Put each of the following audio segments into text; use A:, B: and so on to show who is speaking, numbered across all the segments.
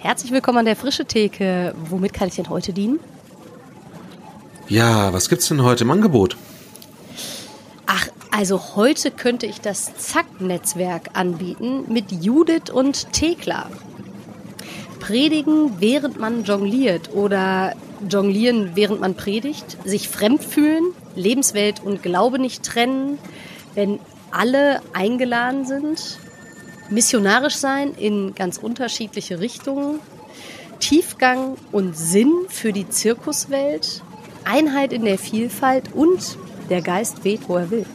A: Herzlich willkommen an der Frische Theke. Womit kann ich denn heute dienen?
B: Ja, was gibt's denn heute im Angebot?
A: Ach, also heute könnte ich das Zack-Netzwerk anbieten mit Judith und Thekla. Predigen, während man jongliert oder jonglieren, während man predigt, sich fremd fühlen, Lebenswelt und Glaube nicht trennen, wenn alle eingeladen sind, missionarisch sein in ganz unterschiedliche Richtungen, Tiefgang und Sinn für die Zirkuswelt, Einheit in der Vielfalt und der Geist weht, wo er will.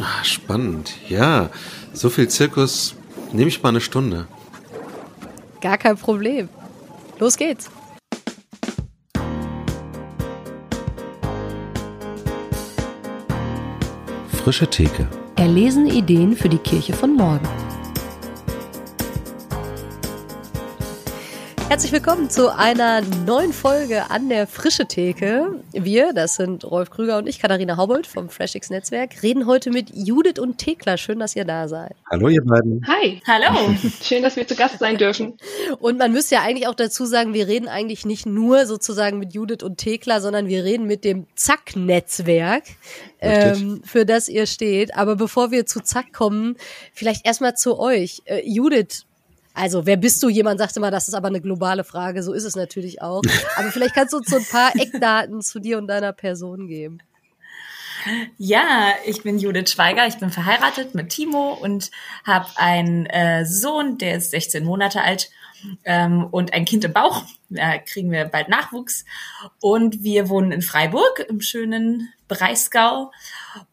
B: Ah, spannend. Ja, so viel Zirkus nehme ich mal eine Stunde.
A: Gar kein Problem. Los geht's.
B: Frische Theke.
A: Erlesene Ideen für die Kirche von morgen. Herzlich willkommen zu einer neuen Folge an der Frische Theke. Wir, das sind Rolf Krüger und ich, Katharina Haubold vom FreshX Netzwerk, reden heute mit Judith und Thekla. Schön, dass ihr da seid.
B: Hallo, ihr beiden.
C: Hi. Hallo. Schön, dass wir zu Gast sein dürfen.
A: Und man müsste ja eigentlich auch dazu sagen, wir reden eigentlich nicht nur sozusagen mit Judith und Thekla, sondern wir reden mit dem Zack-Netzwerk, ähm, für das ihr steht. Aber bevor wir zu Zack kommen, vielleicht erstmal zu euch. Äh, Judith, also, wer bist du? Jemand sagte mal, das ist aber eine globale Frage. So ist es natürlich auch. Aber vielleicht kannst du uns so ein paar Eckdaten zu dir und deiner Person geben.
C: Ja, ich bin Judith Schweiger. Ich bin verheiratet mit Timo und habe einen äh, Sohn, der ist 16 Monate alt ähm, und ein Kind im Bauch. Da kriegen wir bald Nachwuchs. Und wir wohnen in Freiburg im schönen Breisgau.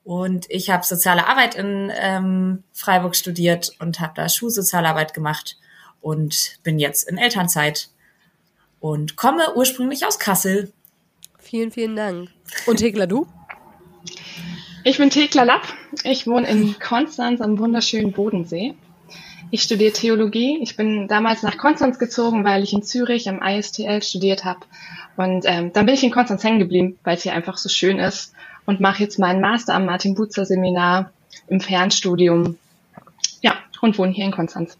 C: Und ich habe soziale Arbeit in ähm, Freiburg studiert und habe da Schulsozialarbeit gemacht und bin jetzt in Elternzeit und komme ursprünglich aus Kassel.
A: Vielen, vielen Dank. Und Thekla, du?
D: Ich bin Thekla Lapp. Ich wohne in Konstanz am wunderschönen Bodensee. Ich studiere Theologie. Ich bin damals nach Konstanz gezogen, weil ich in Zürich am ISTL studiert habe. Und ähm, dann bin ich in Konstanz hängen geblieben, weil es hier einfach so schön ist und mache jetzt meinen Master am Martin Butzer Seminar im Fernstudium. Ja, und wohne hier in Konstanz.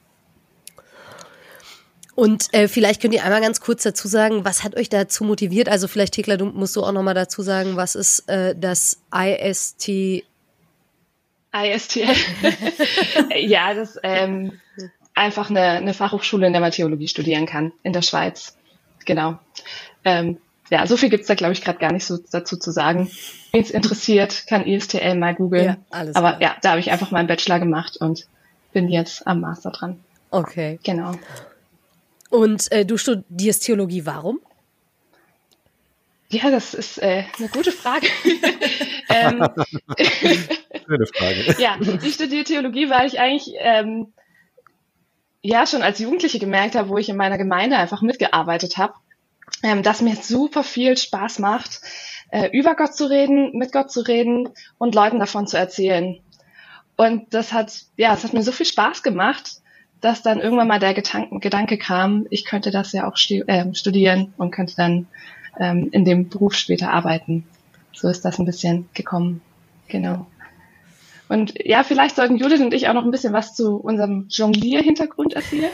A: Und äh, vielleicht könnt ihr einmal ganz kurz dazu sagen, was hat euch dazu motiviert? Also vielleicht, Thekla, du musst du auch nochmal dazu sagen, was ist äh, das IST?
D: ISTL. ja, das ähm, einfach eine, eine Fachhochschule, in der man Theologie studieren kann, in der Schweiz. Genau. Ähm, ja, so viel gibt's da, glaube ich, gerade gar nicht so dazu zu sagen. Wen es interessiert, kann ISTL mal googeln. Ja, alles Aber klar. ja, da habe ich einfach meinen Bachelor gemacht und bin jetzt am Master dran.
A: Okay.
D: Genau.
A: Und äh, du studierst Theologie, warum?
D: Ja, das ist äh, eine gute Frage. ähm,
B: Schöne Frage.
D: ja, ich studiere Theologie, weil ich eigentlich ähm, ja schon als Jugendliche gemerkt habe, wo ich in meiner Gemeinde einfach mitgearbeitet habe, ähm, dass mir super viel Spaß macht, äh, über Gott zu reden, mit Gott zu reden und Leuten davon zu erzählen. Und das hat, ja, es hat mir so viel Spaß gemacht, dass dann irgendwann mal der Gedanke, Gedanke kam, ich könnte das ja auch äh, studieren und könnte dann ähm, in dem Beruf später arbeiten. So ist das ein bisschen gekommen. Genau. Und ja, vielleicht sollten Judith und ich auch noch ein bisschen was zu unserem Jonglier-Hintergrund erzählen.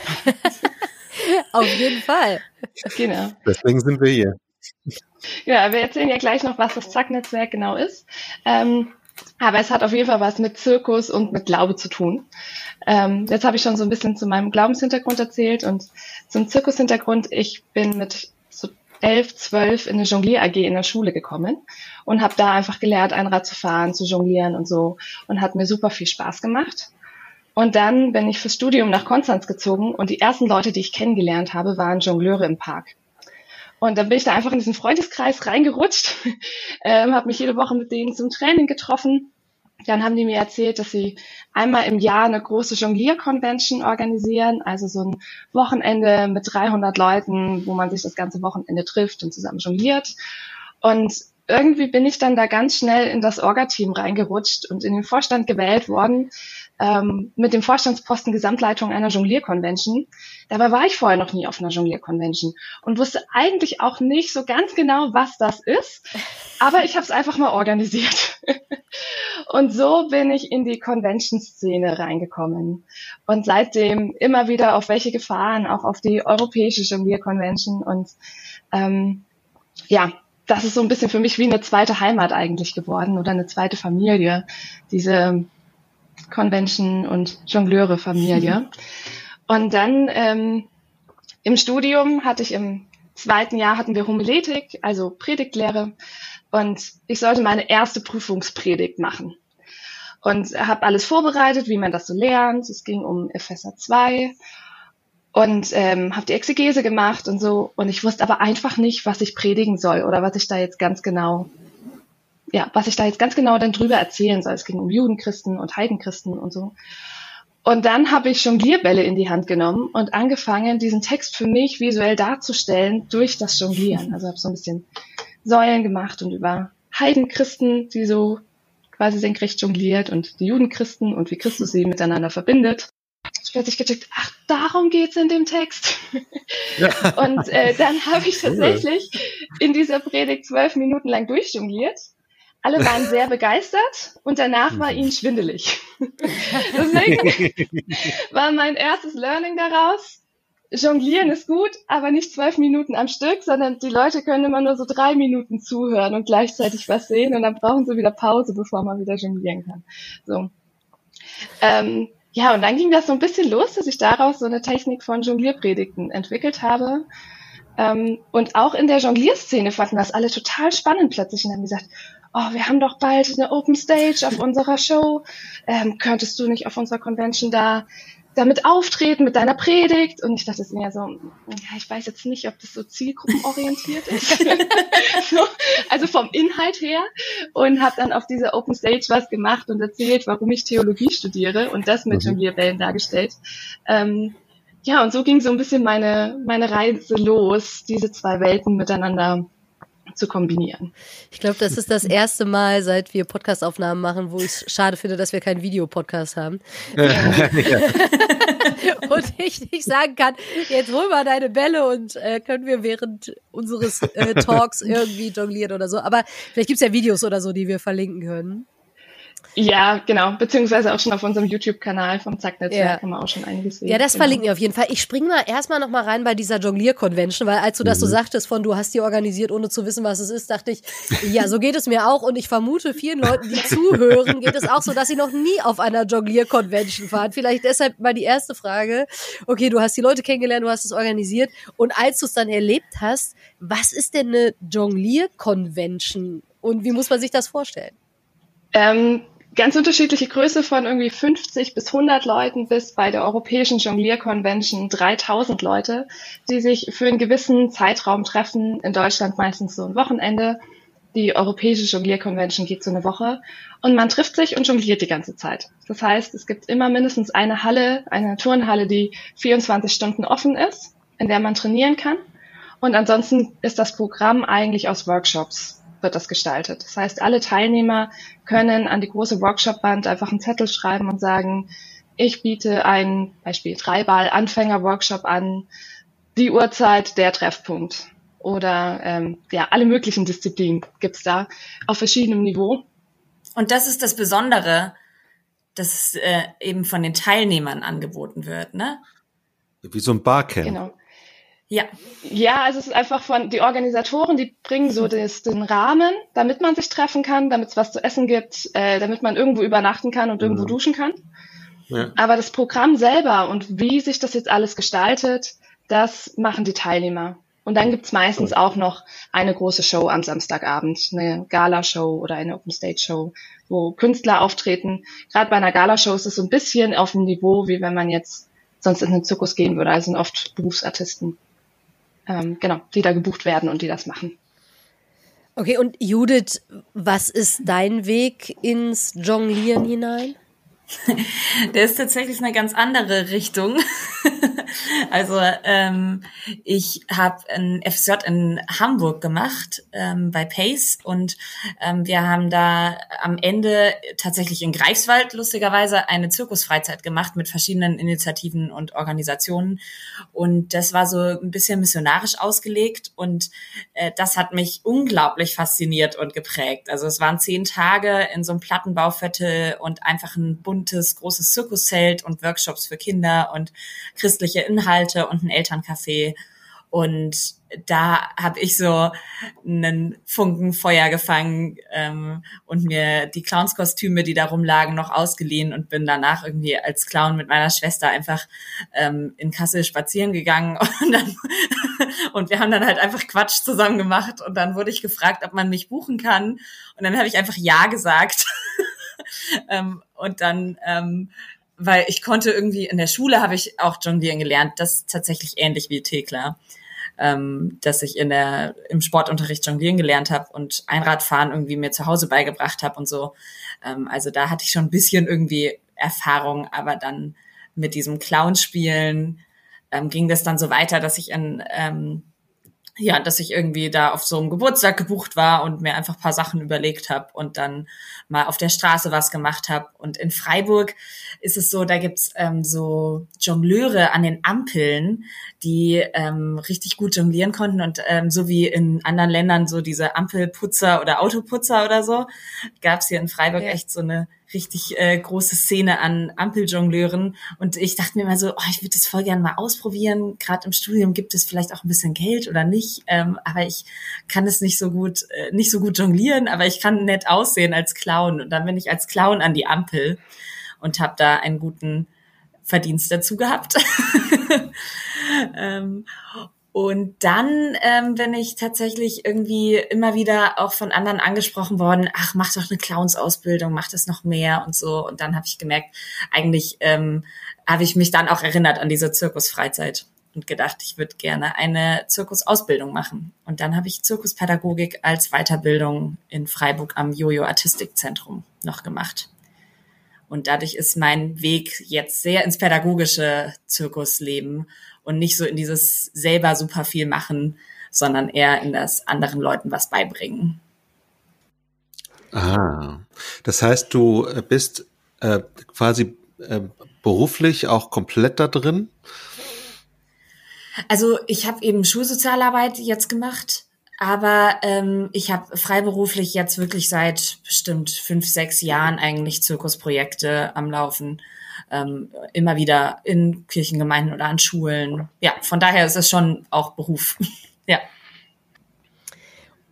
A: Auf jeden Fall.
B: Genau. Deswegen sind wir hier.
D: Ja, wir erzählen ja gleich noch, was das Zack-Netzwerk genau ist. Ähm, aber es hat auf jeden Fall was mit Zirkus und mit Glaube zu tun. Ähm, jetzt habe ich schon so ein bisschen zu meinem Glaubenshintergrund erzählt und zum Zirkushintergrund. Ich bin mit so elf, zwölf in eine Jonglier AG in der Schule gekommen und habe da einfach gelernt, ein Rad zu fahren, zu jonglieren und so und hat mir super viel Spaß gemacht. Und dann bin ich fürs Studium nach Konstanz gezogen und die ersten Leute, die ich kennengelernt habe, waren Jongleure im Park. Und dann bin ich da einfach in diesen Freundeskreis reingerutscht, ähm, habe mich jede Woche mit denen zum Training getroffen. Dann haben die mir erzählt, dass sie einmal im Jahr eine große Jonglier-Convention organisieren, also so ein Wochenende mit 300 Leuten, wo man sich das ganze Wochenende trifft und zusammen jongliert. Und irgendwie bin ich dann da ganz schnell in das Orga-Team reingerutscht und in den Vorstand gewählt worden, ähm, mit dem Vorstandsposten Gesamtleitung einer Jonglier-Convention. Dabei war ich vorher noch nie auf einer Jonglier-Convention und wusste eigentlich auch nicht so ganz genau, was das ist, aber ich habe es einfach mal organisiert. und so bin ich in die Convention-Szene reingekommen und seitdem immer wieder auf welche Gefahren, auch auf die europäische Jonglier-Convention und ähm, ja, das ist so ein bisschen für mich wie eine zweite Heimat eigentlich geworden oder eine zweite Familie, diese Convention- und Jongleure-Familie. Und dann ähm, im Studium hatte ich im zweiten Jahr hatten wir Homiletik, also Predigtlehre, und ich sollte meine erste Prüfungspredigt machen. Und habe alles vorbereitet, wie man das so lernt. Es ging um Epheser 2 und ähm, habe die Exegese gemacht und so. Und ich wusste aber einfach nicht, was ich predigen soll oder was ich da jetzt ganz genau, ja, was ich da jetzt ganz genau dann drüber erzählen soll. Es ging um Judenchristen und Heidenchristen und so. Und dann habe ich Jonglierbälle in die Hand genommen und angefangen, diesen Text für mich visuell darzustellen durch das Jonglieren. Also habe so ein bisschen Säulen gemacht und über Heidenchristen, die so quasi senkrecht jongliert und die Judenchristen und wie Christus sie miteinander verbindet plötzlich gecheckt, ach, darum geht's in dem Text. Ja. Und äh, dann habe ich tatsächlich in dieser Predigt zwölf Minuten lang durchjongliert. Alle waren sehr begeistert und danach war ihnen schwindelig. Deswegen war mein erstes Learning daraus, Jonglieren ist gut, aber nicht zwölf Minuten am Stück, sondern die Leute können immer nur so drei Minuten zuhören und gleichzeitig was sehen und dann brauchen sie wieder Pause, bevor man wieder jonglieren kann. So. Ähm, ja, und dann ging das so ein bisschen los, dass ich daraus so eine Technik von Jonglierpredigten entwickelt habe. Ähm, und auch in der Jonglierszene fanden das alle total spannend plötzlich und haben gesagt, oh, wir haben doch bald eine Open Stage auf unserer Show. Ähm, könntest du nicht auf unserer Convention da damit auftreten mit deiner Predigt. Und ich dachte es mir so, ja, ich weiß jetzt nicht, ob das so zielgruppenorientiert ist. so, also vom Inhalt her. Und habe dann auf dieser Open Stage was gemacht und erzählt, warum ich Theologie studiere und das mit mhm. Jonglierbällen dargestellt. Ähm, ja, und so ging so ein bisschen meine, meine Reise los, diese zwei Welten miteinander zu kombinieren.
A: Ich glaube, das ist das erste Mal, seit wir Podcastaufnahmen machen, wo ich es schade finde, dass wir keinen Videopodcast haben. und ich nicht sagen kann, jetzt hol mal deine Bälle und äh, können wir während unseres äh, Talks irgendwie jonglieren oder so. Aber vielleicht gibt es ja Videos oder so, die wir verlinken können.
D: Ja, genau. Beziehungsweise auch schon auf unserem YouTube-Kanal vom Zack-Netzwerk ja. haben wir auch schon einiges
A: sehen. Ja, das genau. verlinken wir auf jeden Fall. Ich springe mal erstmal noch mal rein bei dieser Jonglier-Convention, weil als du das so mhm. sagtest von, du hast die organisiert, ohne zu wissen, was es ist, dachte ich, ja, so geht es mir auch. Und ich vermute, vielen Leuten, die zuhören, geht es auch so, dass sie noch nie auf einer Jonglier-Convention waren. Vielleicht deshalb mal die erste Frage. Okay, du hast die Leute kennengelernt, du hast es organisiert. Und als du es dann erlebt hast, was ist denn eine Jonglier-Convention? Und wie muss man sich das vorstellen?
D: Ähm, ganz unterschiedliche Größe von irgendwie 50 bis 100 Leuten bis bei der Europäischen Jonglier Convention 3000 Leute, die sich für einen gewissen Zeitraum treffen, in Deutschland meistens so ein Wochenende. Die Europäische Jonglier Convention geht so eine Woche und man trifft sich und jongliert die ganze Zeit. Das heißt, es gibt immer mindestens eine Halle, eine Turnhalle, die 24 Stunden offen ist, in der man trainieren kann. Und ansonsten ist das Programm eigentlich aus Workshops wird das gestaltet. Das heißt, alle Teilnehmer können an die große Workshop-Wand einfach einen Zettel schreiben und sagen, ich biete ein Beispiel Dreiball-Anfänger-Workshop an, die Uhrzeit, der Treffpunkt. Oder ähm, ja, alle möglichen Disziplinen gibt's da auf verschiedenem Niveau.
C: Und das ist das Besondere, dass es äh, eben von den Teilnehmern angeboten wird, ne?
B: Wie so ein Barcamp.
D: Genau. Ja. Ja, also es ist einfach von, die Organisatoren, die bringen so das, den Rahmen, damit man sich treffen kann, damit es was zu essen gibt, äh, damit man irgendwo übernachten kann und irgendwo mhm. duschen kann. Ja. Aber das Programm selber und wie sich das jetzt alles gestaltet, das machen die Teilnehmer. Und dann gibt's meistens auch noch eine große Show am Samstagabend, eine Gala-Show oder eine Open-Stage-Show, wo Künstler auftreten. Gerade bei einer Gala-Show ist es so ein bisschen auf dem Niveau, wie wenn man jetzt sonst in den Zirkus gehen würde. Also sind oft Berufsartisten ähm, genau, die da gebucht werden und die das machen.
A: Okay, und Judith, was ist dein Weg ins Jonglieren hinein?
C: Der ist tatsächlich eine ganz andere Richtung. Also ähm, ich habe ein FSJ in Hamburg gemacht ähm, bei Pace und ähm, wir haben da am Ende tatsächlich in Greifswald lustigerweise eine Zirkusfreizeit gemacht mit verschiedenen Initiativen und Organisationen und das war so ein bisschen missionarisch ausgelegt und äh, das hat mich unglaublich fasziniert und geprägt. Also es waren zehn Tage in so einem Plattenbauviertel und einfach ein buntes großes Zirkuszelt und Workshops für Kinder und christliche Inhalte und ein Elterncafé. Und da habe ich so einen Funken Feuer gefangen ähm, und mir die Clownskostüme, die da rumlagen, noch ausgeliehen und bin danach irgendwie als Clown mit meiner Schwester einfach ähm, in Kassel spazieren gegangen. Und dann und wir haben dann halt einfach Quatsch zusammen gemacht. Und dann wurde ich gefragt, ob man mich buchen kann. Und dann habe ich einfach ja gesagt ähm, und dann ähm, weil ich konnte irgendwie in der Schule habe ich auch jonglieren gelernt, das ist tatsächlich ähnlich wie Thekla, ähm, dass ich in der im Sportunterricht jonglieren gelernt habe und Einradfahren irgendwie mir zu Hause beigebracht habe und so. Ähm, also da hatte ich schon ein bisschen irgendwie Erfahrung, aber dann mit diesem Clownspielen ähm, ging das dann so weiter, dass ich in ähm, ja, dass ich irgendwie da auf so einem Geburtstag gebucht war und mir einfach paar Sachen überlegt habe und dann mal auf der Straße was gemacht habe. Und in Freiburg ist es so, da gibt's ähm, so Jongleure an den Ampeln, die ähm, richtig gut jonglieren konnten und ähm, so wie in anderen Ländern so diese Ampelputzer oder Autoputzer oder so, gab's hier in Freiburg ja. echt so eine richtig äh, große Szene an Ampeljongleuren. Und ich dachte mir immer so, oh, ich würde das voll gerne mal ausprobieren. Gerade im Studium gibt es vielleicht auch ein bisschen Geld oder nicht. Ähm, aber ich kann es nicht so gut, äh, nicht so gut jonglieren, aber ich kann nett aussehen als Clown. Und dann bin ich als Clown an die Ampel und habe da einen guten Verdienst dazu gehabt. ähm, und dann ähm, bin ich tatsächlich irgendwie immer wieder auch von anderen angesprochen worden, ach, mach doch eine Clownsausbildung, mach das noch mehr und so. Und dann habe ich gemerkt, eigentlich ähm, habe ich mich dann auch erinnert an diese Zirkusfreizeit und gedacht, ich würde gerne eine Zirkusausbildung machen. Und dann habe ich Zirkuspädagogik als Weiterbildung in Freiburg am Jojo Artistikzentrum noch gemacht. Und dadurch ist mein Weg jetzt sehr ins pädagogische Zirkusleben und nicht so in dieses selber super viel machen, sondern eher in das anderen Leuten was beibringen.
B: Ah, das heißt, du äh, bist äh, quasi äh, beruflich auch komplett da drin?
C: Also ich habe eben Schulsozialarbeit jetzt gemacht, aber ähm, ich habe freiberuflich jetzt wirklich seit bestimmt fünf, sechs Jahren eigentlich Zirkusprojekte am Laufen ähm, immer wieder in Kirchengemeinden oder an Schulen. Ja, von daher ist es schon auch Beruf. ja.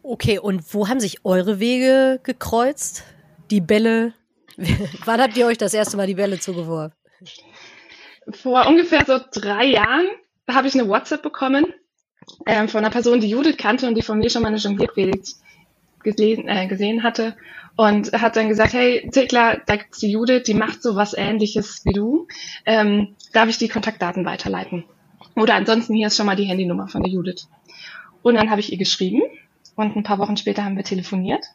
A: Okay, und wo haben sich eure Wege gekreuzt? Die Bälle. Wann habt ihr euch das erste Mal die Bälle zugeworfen?
D: Vor ungefähr so drei Jahren habe ich eine WhatsApp bekommen ähm, von einer Person, die Judith kannte und die von mir schon mal eine Jonglierpredigt gesehen, äh, gesehen hatte und hat dann gesagt, hey, Tekla, da gibt's die Judith, die macht so was ähnliches wie du. Ähm, darf ich die Kontaktdaten weiterleiten? Oder ansonsten hier ist schon mal die Handynummer von der Judith. Und dann habe ich ihr geschrieben und ein paar Wochen später haben wir telefoniert.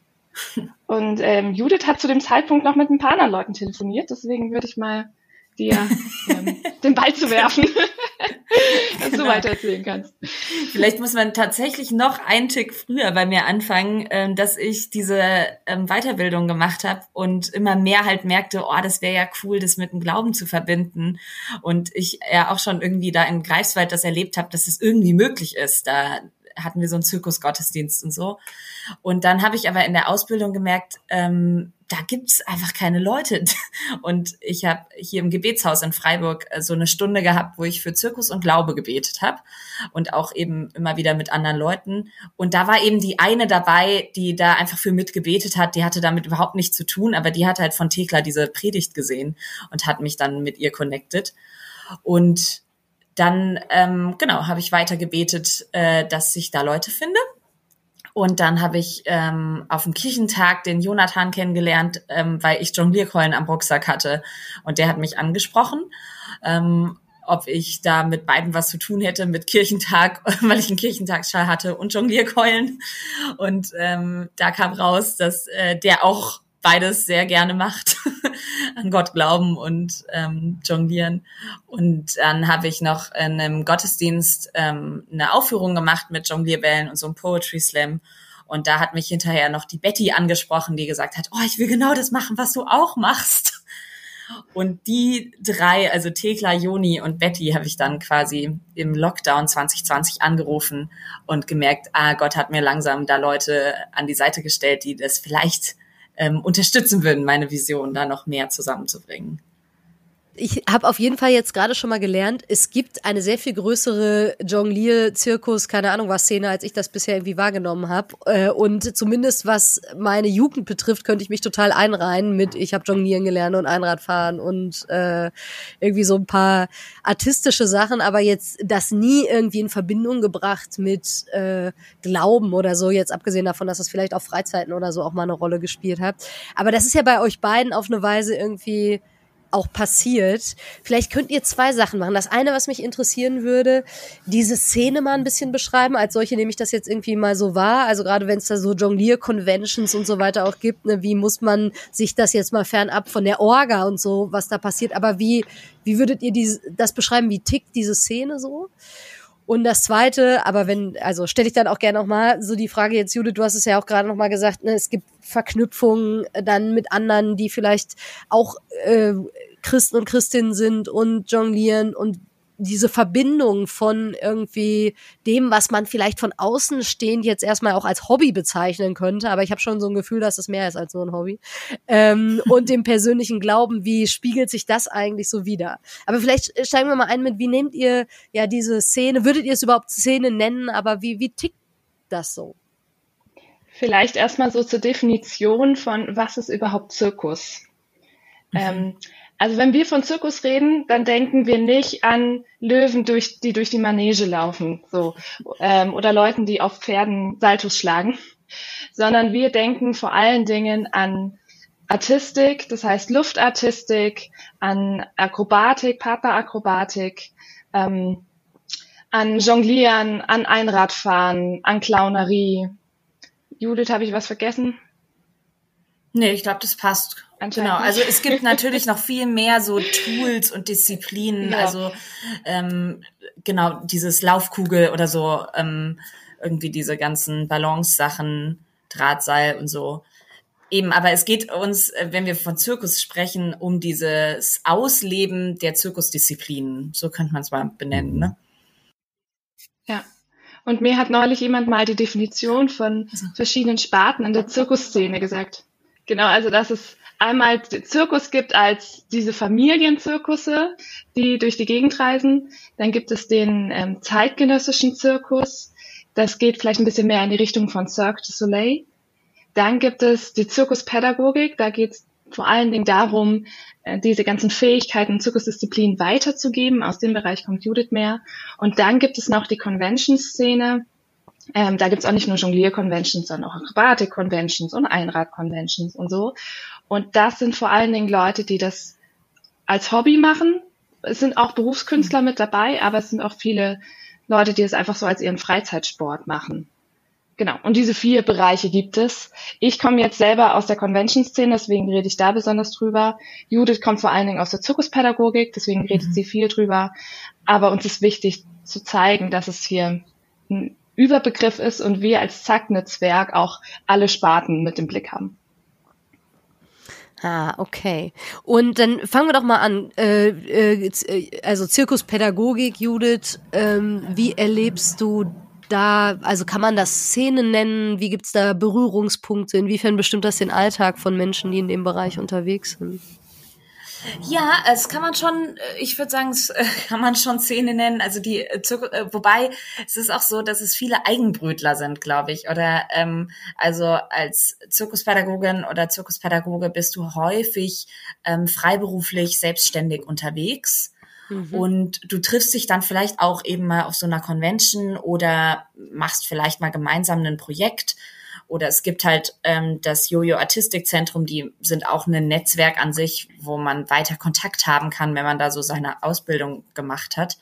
D: Und ähm, Judith hat zu dem Zeitpunkt noch mit ein paar anderen Leuten telefoniert, deswegen würde ich mal dir ähm, den Ball zu werfen. dass genau. du weiter erzählen kannst.
C: Vielleicht muss man tatsächlich noch einen Tick früher bei mir anfangen, ähm, dass ich diese ähm, Weiterbildung gemacht habe und immer mehr halt merkte, oh, das wäre ja cool, das mit dem Glauben zu verbinden. Und ich ja auch schon irgendwie da in Greifswald das erlebt habe, dass es irgendwie möglich ist, da hatten wir so einen Zirkusgottesdienst und so. Und dann habe ich aber in der Ausbildung gemerkt, ähm, da gibt's einfach keine Leute. Und ich habe hier im Gebetshaus in Freiburg äh, so eine Stunde gehabt, wo ich für Zirkus und Glaube gebetet habe und auch eben immer wieder mit anderen Leuten. Und da war eben die eine dabei, die da einfach für mitgebetet hat. Die hatte damit überhaupt nichts zu tun, aber die hat halt von Thekla diese Predigt gesehen und hat mich dann mit ihr connected. Und dann, ähm, genau, habe ich weiter gebetet, äh, dass ich da Leute finde. Und dann habe ich ähm, auf dem Kirchentag den Jonathan kennengelernt, ähm, weil ich Jonglierkeulen am Rucksack hatte. Und der hat mich angesprochen, ähm, ob ich da mit beiden was zu tun hätte, mit Kirchentag, weil ich einen Kirchentagsschall hatte und Jonglierkeulen. Und ähm, da kam raus, dass äh, der auch beides sehr gerne macht, an Gott glauben und ähm, jonglieren. Und dann habe ich noch in einem Gottesdienst ähm, eine Aufführung gemacht mit Jonglierbällen und so einem Poetry Slam. Und da hat mich hinterher noch die Betty angesprochen, die gesagt hat, oh, ich will genau das machen, was du auch machst. Und die drei, also Thekla, Joni und Betty, habe ich dann quasi im Lockdown 2020 angerufen und gemerkt, ah, Gott hat mir langsam da Leute an die Seite gestellt, die das vielleicht ähm, unterstützen würden, meine Vision da noch mehr zusammenzubringen
A: ich habe auf jeden Fall jetzt gerade schon mal gelernt, es gibt eine sehr viel größere Jonglier-Zirkus, keine Ahnung was Szene, als ich das bisher irgendwie wahrgenommen habe. Äh, und zumindest was meine Jugend betrifft, könnte ich mich total einreihen mit, ich habe Jonglieren gelernt und Einradfahren und äh, irgendwie so ein paar artistische Sachen, aber jetzt das nie irgendwie in Verbindung gebracht mit äh, Glauben oder so, jetzt abgesehen davon, dass das vielleicht auf Freizeiten oder so auch mal eine Rolle gespielt hat. Aber das ist ja bei euch beiden auf eine Weise irgendwie auch passiert. Vielleicht könnt ihr zwei Sachen machen. Das eine, was mich interessieren würde, diese Szene mal ein bisschen beschreiben. Als solche nehme ich das jetzt irgendwie mal so wahr. Also gerade wenn es da so Jonglier-Conventions und so weiter auch gibt, ne, wie muss man sich das jetzt mal fernab von der Orga und so, was da passiert. Aber wie, wie würdet ihr die, das beschreiben? Wie tickt diese Szene so? Und das zweite, aber wenn, also stelle ich dann auch gerne nochmal so die Frage jetzt, Judith, du hast es ja auch gerade nochmal gesagt, ne, es gibt Verknüpfungen dann mit anderen, die vielleicht auch äh, Christen und Christinnen sind und jonglieren und diese Verbindung von irgendwie dem, was man vielleicht von außen stehend jetzt erstmal auch als Hobby bezeichnen könnte, aber ich habe schon so ein Gefühl, dass es mehr ist als nur ein Hobby, ähm, und dem persönlichen Glauben, wie spiegelt sich das eigentlich so wieder? Aber vielleicht steigen wir mal ein mit, wie nehmt ihr ja diese Szene, würdet ihr es überhaupt Szene nennen, aber wie, wie tickt das so?
D: Vielleicht erstmal so zur Definition von, was ist überhaupt Zirkus? Mhm. Ähm, also wenn wir von Zirkus reden, dann denken wir nicht an Löwen, durch, die durch die Manege laufen, so ähm, oder Leuten, die auf Pferden Saltos schlagen, sondern wir denken vor allen Dingen an Artistik, das heißt Luftartistik, an Akrobatik, Partnerakrobatik, ähm, an Jonglieren, an Einradfahren, an Clownerie. Judith, habe ich was vergessen?
C: Nee, ich glaube, das passt. Genau, also es gibt natürlich noch viel mehr so Tools und Disziplinen, ja. also ähm, genau dieses Laufkugel oder so, ähm, irgendwie diese ganzen Balance-Sachen, Drahtseil und so. Eben, aber es geht uns, äh, wenn wir von Zirkus sprechen, um dieses Ausleben der Zirkusdisziplinen. So könnte man es mal benennen, ne?
D: Ja. Und mir hat neulich jemand mal die Definition von also. verschiedenen Sparten in der Zirkusszene gesagt. Genau, also dass es einmal Zirkus gibt als diese Familienzirkusse, die durch die Gegend reisen. Dann gibt es den ähm, zeitgenössischen Zirkus. Das geht vielleicht ein bisschen mehr in die Richtung von Cirque du Soleil. Dann gibt es die Zirkuspädagogik. Da geht es vor allen Dingen darum, äh, diese ganzen Fähigkeiten Zirkusdisziplinen weiterzugeben. Aus dem Bereich kommt Judith mehr. Und dann gibt es noch die Convention-Szene. Ähm, da gibt's auch nicht nur Jonglier-Conventions, sondern auch Akrobatik-Conventions und Einrad-Conventions und so. Und das sind vor allen Dingen Leute, die das als Hobby machen. Es sind auch Berufskünstler mit dabei, aber es sind auch viele Leute, die es einfach so als ihren Freizeitsport machen. Genau. Und diese vier Bereiche gibt es. Ich komme jetzt selber aus der Convention-Szene, deswegen rede ich da besonders drüber. Judith kommt vor allen Dingen aus der Zirkuspädagogik, deswegen redet mhm. sie viel drüber. Aber uns ist wichtig zu zeigen, dass es hier ein Überbegriff ist und wir als Zack-Netzwerk auch alle Sparten mit im Blick haben.
A: Ah, okay. Und dann fangen wir doch mal an. Äh, äh, also Zirkuspädagogik, Judith, ähm, wie erlebst du da, also kann man das Szenen nennen? Wie gibt's da Berührungspunkte? Inwiefern bestimmt das den Alltag von Menschen, die in dem Bereich unterwegs sind?
C: Ja, es kann man schon, äh, ich würde sagen, es äh, kann man schon Szene nennen. Also die äh, wobei es ist auch so, dass es viele Eigenbrötler sind, glaube ich. Oder ähm, also als Zirkuspädagogin oder Zirkuspädagoge bist du häufig ähm, freiberuflich selbstständig unterwegs. Mhm. Und du triffst dich dann vielleicht auch eben mal auf so einer Convention oder machst vielleicht mal gemeinsam ein Projekt oder es gibt halt ähm, das Jojo Artistikzentrum, die sind auch ein Netzwerk an sich, wo man weiter Kontakt haben kann, wenn man da so seine Ausbildung gemacht hat.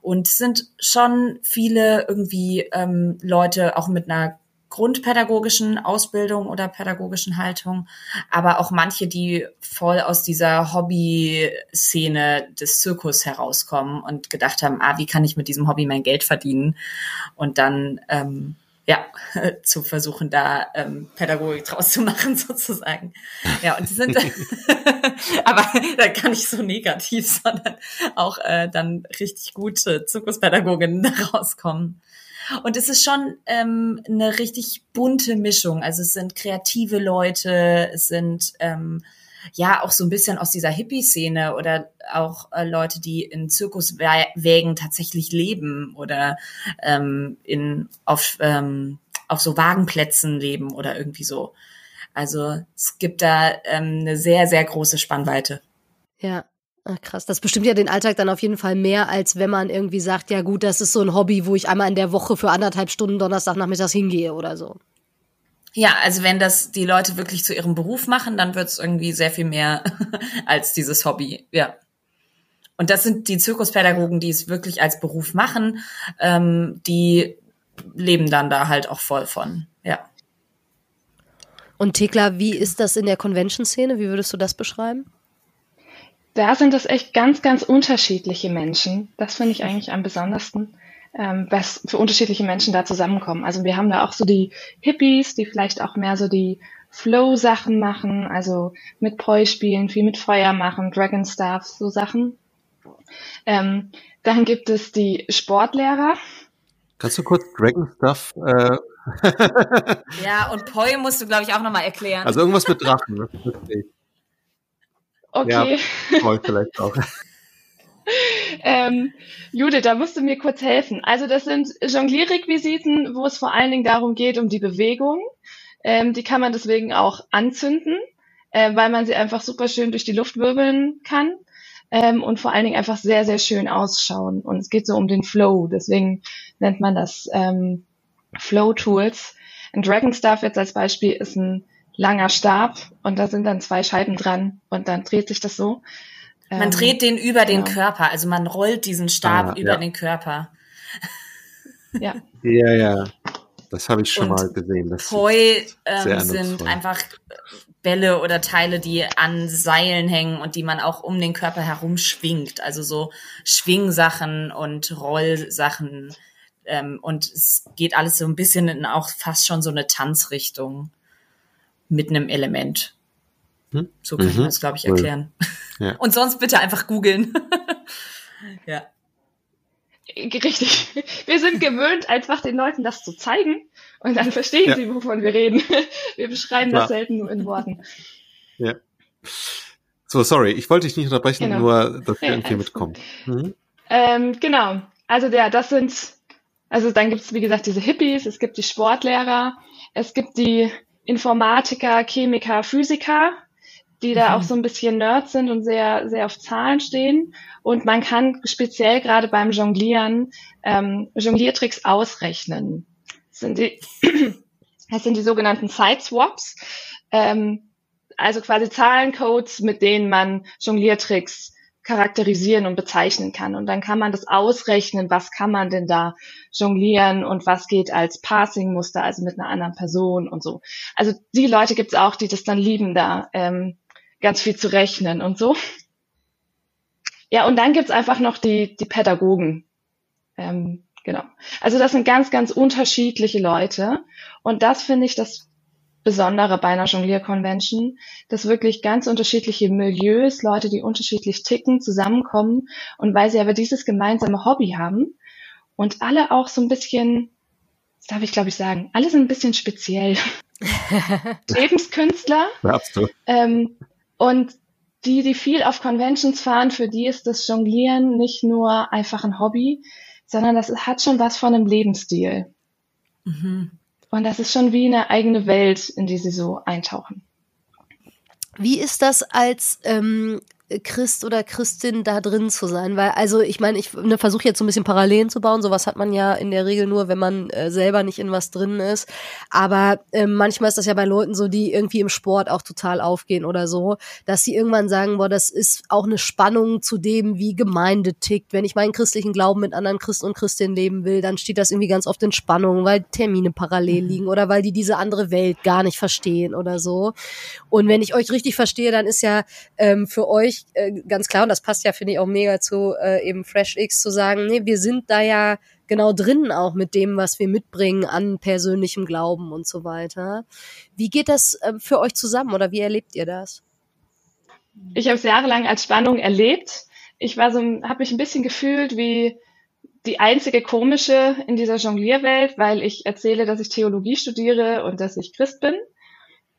C: Und es sind schon viele irgendwie ähm, Leute auch mit einer grundpädagogischen Ausbildung oder pädagogischen Haltung, aber auch manche, die voll aus dieser Hobby-Szene des Zirkus herauskommen und gedacht haben, ah, wie kann ich mit diesem Hobby mein Geld verdienen? Und dann ähm, ja, zu versuchen, da ähm, Pädagogik draus zu machen, sozusagen. Ja, und die sind, aber da gar nicht so negativ, sondern auch äh, dann richtig gute Zirkuspädagoginnen rauskommen. Und es ist schon ähm, eine richtig bunte Mischung. Also es sind kreative Leute, es sind ähm, ja auch so ein bisschen aus dieser Hippie-Szene oder auch äh, Leute, die in Zirkuswägen tatsächlich leben oder ähm, in auf ähm, auf so Wagenplätzen leben oder irgendwie so. Also es gibt da ähm, eine sehr sehr große Spannweite.
A: Ja, Ach, krass. Das bestimmt ja den Alltag dann auf jeden Fall mehr, als wenn man irgendwie sagt, ja gut, das ist so ein Hobby, wo ich einmal in der Woche für anderthalb Stunden Donnerstagnachmittags hingehe oder so.
C: Ja, also wenn das die Leute wirklich zu ihrem Beruf machen, dann wird es irgendwie sehr viel mehr als dieses Hobby. Ja. Und das sind die Zirkuspädagogen, die es wirklich als Beruf machen, ähm, die leben dann da halt auch voll von. Ja.
A: Und Thekla, wie ist das in der Convention-Szene? Wie würdest du das beschreiben?
D: Da sind es echt ganz, ganz unterschiedliche Menschen. Das finde ich eigentlich am besondersten ähm, was für unterschiedliche Menschen da zusammenkommen. Also wir haben da auch so die Hippies, die vielleicht auch mehr so die Flow-Sachen machen, also mit Poi spielen, viel mit Feuer machen, Dragon Stuff, so Sachen. Ähm, dann gibt es die Sportlehrer.
B: Kannst du kurz Dragon Stuff? Äh
C: ja, und Poi musst du, glaube ich, auch nochmal erklären.
B: Also irgendwas mit Drachen. Ne?
D: Okay.
B: Ja, Poi vielleicht auch.
D: ähm, Judith, da musst du mir kurz helfen. Also das sind Jonglierrequisiten, wo es vor allen Dingen darum geht, um die Bewegung. Ähm, die kann man deswegen auch anzünden, äh, weil man sie einfach super schön durch die Luft wirbeln kann ähm, und vor allen Dingen einfach sehr, sehr schön ausschauen. Und es geht so um den Flow, deswegen nennt man das ähm, Flow Tools. Ein Dragon Staff jetzt als Beispiel ist ein langer Stab und da sind dann zwei Scheiben dran und dann dreht sich das so.
C: Man ähm, dreht den über genau. den Körper, also man rollt diesen Stab ah, über ja. den Körper.
D: Ja.
B: Ja, ja. Das habe ich schon Und mal gesehen. Das
C: Poi ähm, sind einfach Bälle oder Teile, die an Seilen hängen und die man auch um den Körper herum schwingt. Also so Schwingsachen und Rollsachen. Ähm, und es geht alles so ein bisschen in auch fast schon so eine Tanzrichtung mit einem Element. Hm? So kann mhm. ich das, glaube ich, erklären. Ja. Und sonst bitte einfach googeln. ja.
D: Richtig. Wir sind gewöhnt, einfach den Leuten das zu zeigen und dann verstehen ja. sie, wovon wir reden. Wir beschreiben Klar. das selten nur in Worten.
B: Ja. So, sorry, ich wollte dich nicht unterbrechen, genau. nur, dass wir ja, irgendwie mitkommen.
D: Mhm. Ähm, genau. Also ja, das sind, also dann gibt es, wie gesagt, diese Hippies, es gibt die Sportlehrer, es gibt die Informatiker, Chemiker, Physiker, die da mhm. auch so ein bisschen Nerds sind und sehr, sehr auf Zahlen stehen. Und man kann speziell gerade beim Jonglieren ähm, Jongliertricks ausrechnen. Das sind die, das sind die sogenannten Side-Swaps. Ähm, also quasi Zahlencodes, mit denen man Jongliertricks charakterisieren und bezeichnen kann. Und dann kann man das ausrechnen, was kann man denn da jonglieren und was geht als Passing-Muster, also mit einer anderen Person und so. Also die Leute gibt es auch, die das dann lieben, da ähm, ganz viel zu rechnen und so. Ja, und dann gibt's einfach noch die, die Pädagogen. Ähm, genau. Also das sind ganz, ganz unterschiedliche Leute. Und das finde ich das Besondere bei einer Jonglier-Convention, dass wirklich ganz unterschiedliche Milieus, Leute, die unterschiedlich ticken, zusammenkommen und weil sie aber dieses gemeinsame Hobby haben und alle auch so ein bisschen, das darf ich glaube ich sagen, alle sind ein bisschen speziell. Lebenskünstler. Ähm, und die, die viel auf Conventions fahren, für die ist das Jonglieren nicht nur einfach ein Hobby, sondern das hat schon was von einem Lebensstil. Mhm. Und das ist schon wie eine eigene Welt, in die sie so eintauchen.
A: Wie ist das als ähm, Christ oder Christin da drin zu sein, weil also ich meine, ich ne, versuche jetzt so ein bisschen Parallelen zu bauen. Sowas hat man ja in der Regel nur, wenn man äh, selber nicht in was drin ist. Aber äh, manchmal ist das ja bei Leuten so, die irgendwie im Sport auch total aufgehen oder so, dass sie irgendwann sagen, boah, das ist auch eine Spannung zu dem, wie Gemeinde tickt. Wenn ich meinen christlichen Glauben mit anderen Christen und Christinnen leben will, dann steht das irgendwie ganz oft in Spannung, weil Termine parallel mhm. liegen oder weil die diese andere Welt gar nicht verstehen oder so. Und wenn ich euch richtig verstehe, dann ist ja ähm, für euch äh, ganz klar, und das passt ja, finde ich, auch mega zu äh, eben FreshX zu sagen, nee, wir sind da ja genau drin auch mit dem, was wir mitbringen an persönlichem Glauben und so weiter. Wie geht das äh, für euch zusammen oder wie erlebt ihr das?
D: Ich habe es jahrelang als Spannung erlebt. Ich war so, habe mich ein bisschen gefühlt wie die einzige komische in dieser Jonglierwelt, weil ich erzähle, dass ich Theologie studiere und dass ich Christ bin.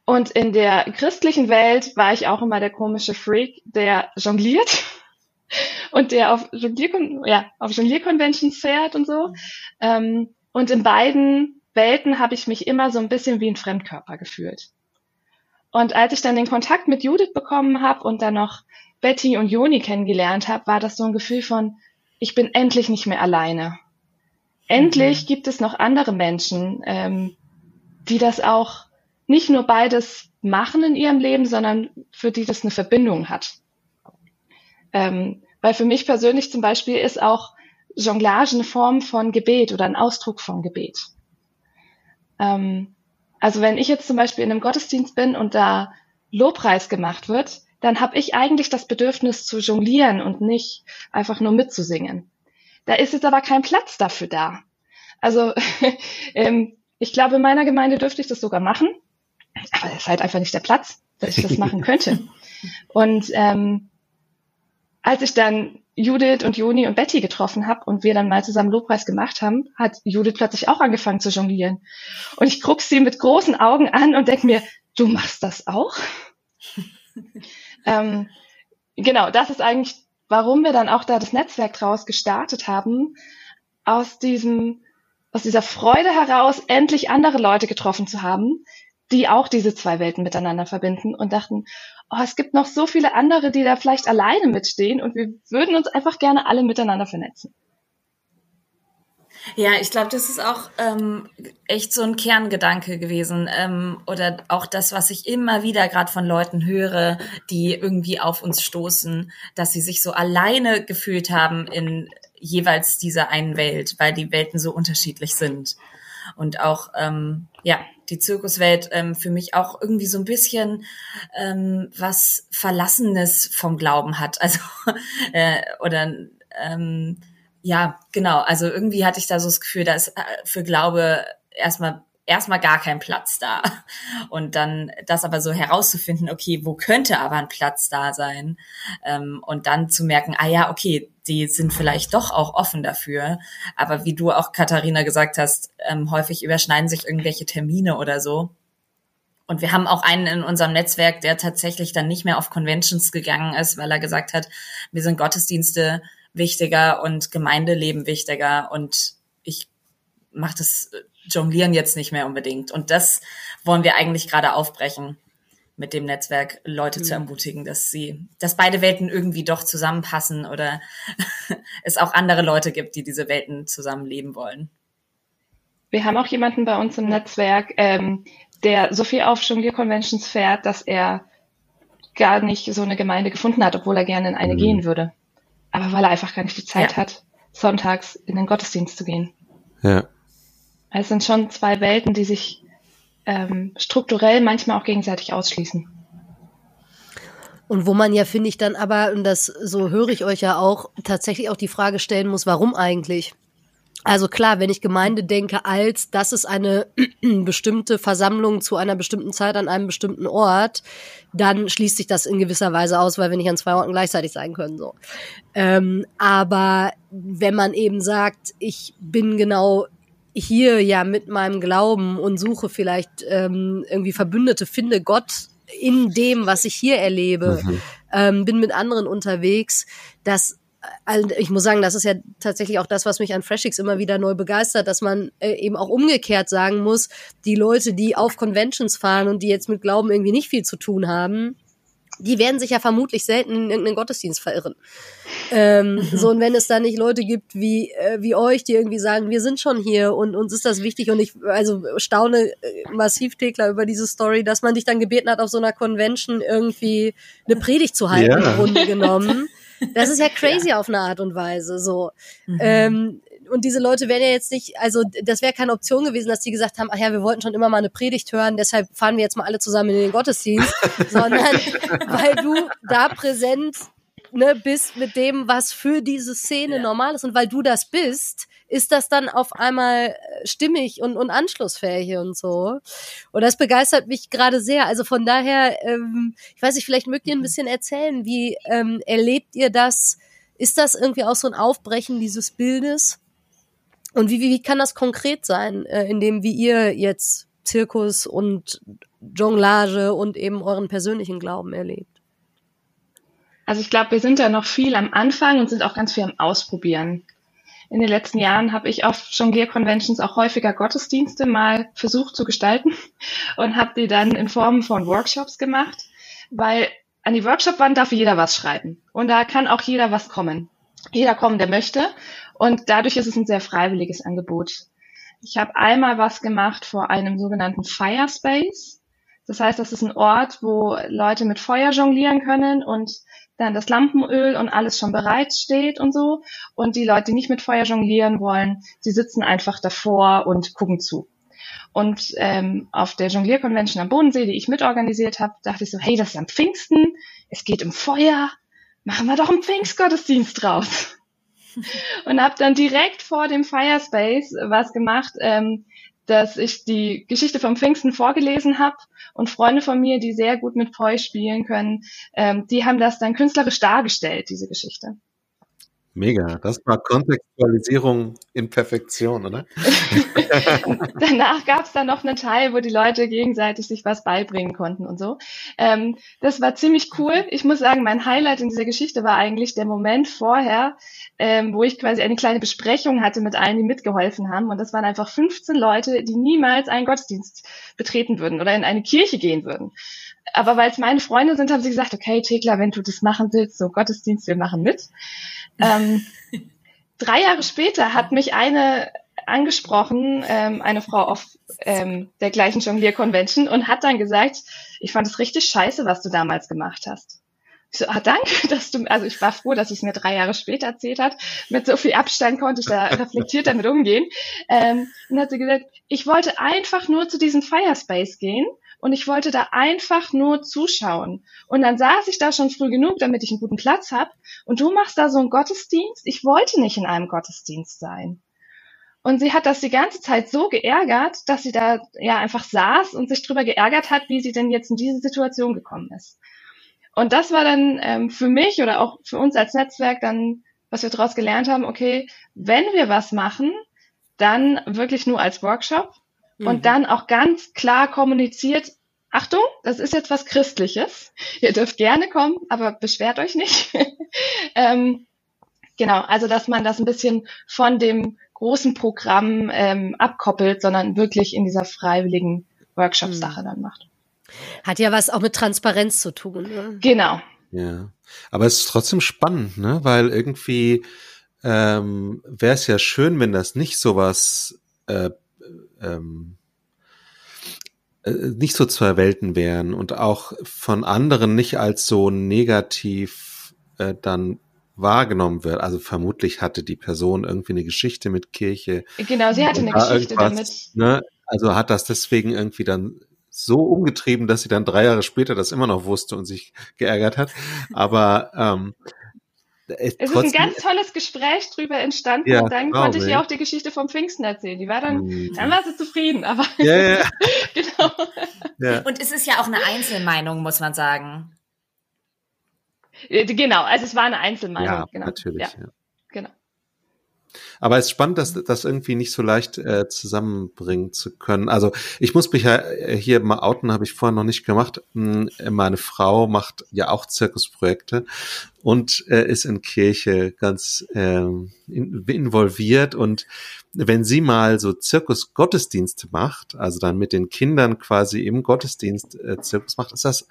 D: Und in der christlichen Welt war ich auch immer der komische Freak, der jongliert und der auf, Jonglier ja, auf Jonglierconventions fährt und so. Ähm, und in beiden Welten habe ich mich immer so ein bisschen wie ein Fremdkörper gefühlt. Und als ich dann den Kontakt mit Judith bekommen habe und dann noch Betty und Joni kennengelernt habe, war das so ein Gefühl von, ich bin endlich nicht mehr alleine. Endlich mhm. gibt es noch andere Menschen, ähm, die das auch nicht nur beides machen in ihrem Leben, sondern für die das eine Verbindung hat. Ähm, weil für mich persönlich zum Beispiel ist auch Jonglage eine Form von Gebet oder ein Ausdruck von Gebet. Ähm, also wenn ich jetzt zum Beispiel in einem Gottesdienst bin und da Lobpreis gemacht wird, dann habe ich eigentlich das Bedürfnis zu jonglieren und nicht einfach nur mitzusingen. Da ist jetzt aber kein Platz dafür da. Also ähm, ich glaube, in meiner Gemeinde dürfte ich das sogar machen, aber es ist halt einfach nicht der Platz, dass ich das machen könnte. Und ähm, als ich dann Judith und Joni und Betty getroffen habe und wir dann mal zusammen Lobpreis gemacht haben, hat Judith plötzlich auch angefangen zu jonglieren. Und ich guck sie mit großen Augen an und denk mir, du machst das auch? ähm, genau, das ist eigentlich, warum wir dann auch da das Netzwerk draus gestartet haben, aus diesem, aus dieser Freude heraus, endlich andere Leute getroffen zu haben, die auch diese zwei Welten miteinander verbinden und dachten, oh, es gibt noch so viele andere, die da vielleicht alleine mitstehen und wir würden uns einfach gerne alle miteinander vernetzen.
C: Ja, ich glaube, das ist auch ähm, echt so ein Kerngedanke gewesen ähm, oder auch das, was ich immer wieder gerade von Leuten höre, die irgendwie auf uns stoßen, dass sie sich so alleine gefühlt haben in jeweils dieser einen Welt, weil die Welten so unterschiedlich sind und auch ähm, ja die Zirkuswelt ähm, für mich auch irgendwie so ein bisschen ähm, was Verlassenes vom Glauben hat. Also äh, oder ähm, ja, genau. Also irgendwie hatte ich da so das Gefühl, da ist äh, für Glaube erstmal erstmal gar kein Platz da. Und dann das aber so herauszufinden, okay, wo könnte aber ein Platz da sein? Ähm, und dann zu merken, ah ja, okay, die sind vielleicht doch auch offen dafür. Aber wie du auch, Katharina, gesagt hast, ähm, häufig überschneiden sich irgendwelche Termine oder so. Und wir haben auch einen in unserem Netzwerk, der tatsächlich dann nicht mehr auf Conventions gegangen ist, weil er gesagt hat, wir sind Gottesdienste wichtiger und Gemeindeleben wichtiger und ich mache das Jonglieren jetzt nicht mehr unbedingt. Und das wollen wir eigentlich gerade aufbrechen mit dem Netzwerk Leute mhm. zu ermutigen, dass sie, dass beide Welten irgendwie doch zusammenpassen oder es auch andere Leute gibt, die diese Welten zusammenleben wollen.
D: Wir haben auch jemanden bei uns im Netzwerk, ähm, der so viel auf Jonglier-Conventions fährt, dass er gar nicht so eine Gemeinde gefunden hat, obwohl er gerne in eine mhm. gehen würde. Aber weil er einfach gar nicht die Zeit ja. hat, sonntags in den Gottesdienst zu gehen.
B: Ja.
D: Es sind schon zwei Welten, die sich ähm, strukturell manchmal auch gegenseitig ausschließen.
A: Und wo man ja, finde ich, dann aber, und das so höre ich euch ja auch, tatsächlich auch die Frage stellen muss, warum eigentlich? Also klar, wenn ich Gemeinde denke als, das ist eine bestimmte Versammlung zu einer bestimmten Zeit an einem bestimmten Ort, dann schließt sich das in gewisser Weise aus, weil wir nicht an zwei Orten gleichzeitig sein können. So. Ähm, aber wenn man eben sagt, ich bin genau hier ja mit meinem Glauben und suche vielleicht ähm, irgendwie Verbündete, finde Gott in dem, was ich hier erlebe, mhm. ähm, bin mit anderen unterwegs, das also ich muss sagen, das ist ja tatsächlich auch das, was mich an Freshix immer wieder neu begeistert, dass man äh, eben auch umgekehrt sagen muss, die Leute, die auf Conventions fahren und die jetzt mit Glauben irgendwie nicht viel zu tun haben, die werden sich ja vermutlich selten in irgendeinen Gottesdienst verirren. Ähm, mhm. so, und wenn es da nicht Leute gibt wie, äh, wie euch, die irgendwie sagen, wir sind schon hier und uns ist das wichtig und ich also staune äh, massiv, Tekla, über diese Story, dass man dich dann gebeten hat, auf so einer Convention irgendwie eine Predigt zu halten, ja. im Grunde genommen. Das ist ja crazy ja. auf eine Art und Weise, so. Mhm. Ähm, und diese Leute wären ja jetzt nicht, also das wäre keine Option gewesen, dass die gesagt haben, ach ja, wir wollten schon immer mal eine Predigt hören, deshalb fahren wir jetzt mal alle zusammen in den Gottesdienst, sondern weil du da präsent ne, bist mit dem, was für diese Szene ja. normal ist und weil du das bist, ist das dann auf einmal äh, stimmig und, und anschlussfähig und so. Und das begeistert mich gerade sehr. Also von daher, ähm, ich weiß nicht, vielleicht mögt ihr ein bisschen erzählen, wie ähm, erlebt ihr das? Ist das irgendwie auch so ein Aufbrechen dieses Bildes? Und wie, wie, wie kann das konkret sein, äh, in dem, wie ihr jetzt Zirkus und Jonglage und eben euren persönlichen Glauben erlebt?
D: Also ich glaube, wir sind da noch viel am Anfang und sind auch ganz viel am Ausprobieren. In den letzten Jahren habe ich auf Jonglier-Conventions auch häufiger Gottesdienste mal versucht zu gestalten und habe die dann in Form von Workshops gemacht, weil an die Workshop-Wand darf jeder was schreiben und da kann auch jeder was kommen. Jeder kommen, der möchte und dadurch ist es ein sehr freiwilliges Angebot. Ich habe einmal was gemacht vor einem sogenannten Fire Space. Das heißt, das ist ein Ort, wo Leute mit Feuer jonglieren können und dann das Lampenöl und alles schon bereit steht und so. Und die Leute, die nicht mit Feuer jonglieren wollen, die sitzen einfach davor und gucken zu. Und ähm, auf der Jonglier-Convention am Bodensee, die ich mitorganisiert habe, dachte ich so, hey, das ist am Pfingsten, es geht um Feuer, machen wir doch einen Pfingstgottesdienst draus. und habe dann direkt vor dem Firespace was gemacht, ähm, dass ich die Geschichte vom Pfingsten vorgelesen habe und Freunde von mir, die sehr gut mit Poi spielen können, ähm, die haben das dann künstlerisch dargestellt, diese Geschichte.
B: Mega, das war Kontextualisierung in Perfektion, oder?
D: Danach gab es dann noch einen Teil, wo die Leute gegenseitig sich was beibringen konnten und so. Ähm, das war ziemlich cool. Ich muss sagen, mein Highlight in dieser Geschichte war eigentlich der Moment vorher, ähm, wo ich quasi eine kleine Besprechung hatte mit allen, die mitgeholfen haben. Und das waren einfach 15 Leute, die niemals einen Gottesdienst betreten würden oder in eine Kirche gehen würden. Aber weil es meine Freunde sind, haben sie gesagt, okay, Thekla, wenn du das machen willst, so Gottesdienst, wir machen mit. Ähm, drei Jahre später hat mich eine angesprochen, ähm, eine Frau auf ähm, der gleichen Jonglier-Convention und hat dann gesagt, ich fand es richtig scheiße, was du damals gemacht hast. Ich so, ah, danke, dass du, also ich war froh, dass es mir drei Jahre später erzählt hat. Mit so viel Abstand konnte ich da reflektiert damit umgehen. Ähm, und hat sie gesagt, ich wollte einfach nur zu diesem Firespace gehen und ich wollte da einfach nur zuschauen. Und dann saß ich da schon früh genug, damit ich einen guten Platz habe. Und du machst da so einen Gottesdienst. Ich wollte nicht in einem Gottesdienst sein. Und sie hat das die ganze Zeit so geärgert, dass sie da ja einfach saß und sich drüber geärgert hat, wie sie denn jetzt in diese Situation gekommen ist. Und das war dann ähm, für mich oder auch für uns als Netzwerk dann, was wir daraus gelernt haben, okay, wenn wir was machen, dann wirklich nur als Workshop mhm. und dann auch ganz klar kommuniziert, Achtung, das ist jetzt was Christliches. Ihr dürft gerne kommen, aber beschwert euch nicht. ähm, genau, also dass man das ein bisschen von dem großen Programm ähm, abkoppelt, sondern wirklich in dieser freiwilligen Workshop-Sache mhm. dann macht.
A: Hat ja was auch mit Transparenz zu tun. Ne?
D: Genau.
B: Ja, aber es ist trotzdem spannend, ne? Weil irgendwie ähm, wäre es ja schön, wenn das nicht sowas äh, ähm, äh, nicht so zwei Welten wären und auch von anderen nicht als so negativ äh, dann wahrgenommen wird. Also vermutlich hatte die Person irgendwie eine Geschichte mit Kirche.
D: Genau, sie hatte eine Geschichte damit.
B: Ne? Also hat das deswegen irgendwie dann so umgetrieben, dass sie dann drei Jahre später das immer noch wusste und sich geärgert hat. Aber ähm,
D: es ist ein ganz tolles Gespräch drüber entstanden ja, und dann konnte ich ihr auch die Geschichte vom Pfingsten erzählen. Die war dann, mhm. dann war sie zufrieden, aber
B: ja, ja.
C: genau. Ja. Und es ist ja auch eine Einzelmeinung, muss man sagen.
D: Äh, genau, also es war eine Einzelmeinung. Ja, genau.
B: natürlich. Ja.
D: Genau.
B: Aber es ist spannend, dass das irgendwie nicht so leicht äh, zusammenbringen zu können. Also ich muss mich ja äh, hier mal outen, habe ich vorher noch nicht gemacht. Hm, meine Frau macht ja auch Zirkusprojekte und äh, ist in Kirche ganz äh, in, involviert. Und wenn sie mal so Zirkus-Gottesdienste macht, also dann mit den Kindern quasi im Gottesdienst äh, Zirkus macht, ist das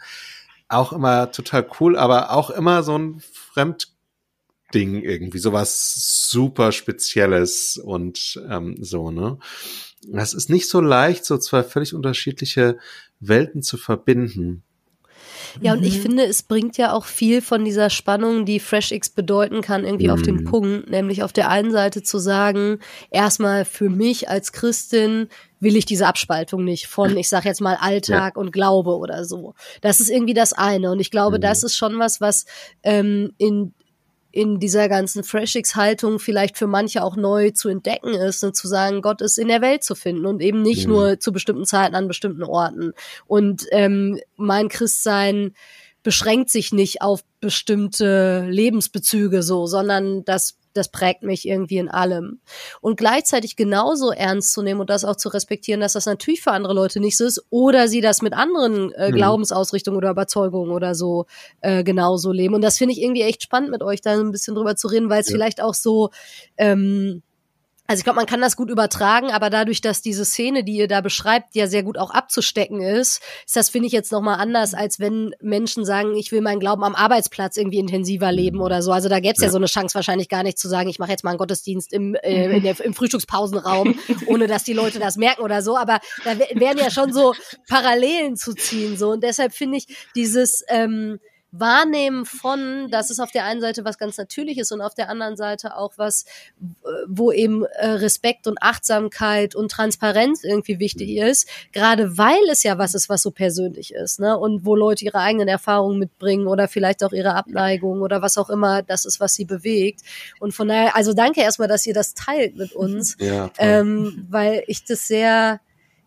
B: auch immer total cool, aber auch immer so ein Fremdding irgendwie, sowas super Spezielles und ähm, so, ne? Das ist nicht so leicht, so zwei völlig unterschiedliche Welten zu verbinden.
A: Ja, und ich mhm. finde, es bringt ja auch viel von dieser Spannung, die Fresh X bedeuten kann, irgendwie mhm. auf den mhm. Punkt. Nämlich auf der einen Seite zu sagen, erstmal für mich als Christin will ich diese Abspaltung nicht von, ich sag jetzt mal, Alltag ja. und Glaube oder so. Das ist irgendwie das eine. Und ich glaube, mhm. das ist schon was, was ähm, in in dieser ganzen Freshix-Haltung vielleicht für manche auch neu zu entdecken ist und zu sagen, Gott ist in der Welt zu finden und eben nicht mhm. nur zu bestimmten Zeiten an bestimmten Orten. Und ähm, mein Christsein beschränkt sich nicht auf bestimmte Lebensbezüge so, sondern das das prägt mich irgendwie in allem. Und gleichzeitig genauso ernst zu nehmen und das auch zu respektieren, dass das natürlich für andere Leute nicht so ist oder sie das mit anderen äh, mhm. Glaubensausrichtungen oder Überzeugungen oder so äh, genauso leben. Und das finde ich irgendwie echt spannend mit euch da ein bisschen drüber zu reden, weil es ja. vielleicht auch so ähm, also ich glaube, man kann das gut übertragen, aber dadurch, dass diese Szene, die ihr da beschreibt, ja sehr gut auch abzustecken ist, ist das, finde ich, jetzt nochmal anders, als wenn Menschen sagen, ich will meinen Glauben am Arbeitsplatz irgendwie intensiver leben oder so. Also da gäbe es ja. ja. so eine Chance wahrscheinlich gar nicht zu sagen, ich mache jetzt mal einen Gottesdienst im, äh, der, im Frühstückspausenraum, ohne dass die Leute das merken oder so. Aber da wären ja schon so Parallelen zu ziehen. so Und deshalb finde ich dieses... Ähm, Wahrnehmen von, das ist auf der einen Seite was ganz Natürliches und auf der anderen Seite auch was, wo eben äh, Respekt und Achtsamkeit und Transparenz irgendwie wichtig ist, gerade weil es ja was ist, was so persönlich ist, ne? Und wo Leute ihre eigenen Erfahrungen mitbringen oder vielleicht auch ihre Abneigung oder was auch immer das ist, was sie bewegt. Und von daher, also danke erstmal, dass ihr das teilt mit uns, ja, ähm, weil ich das sehr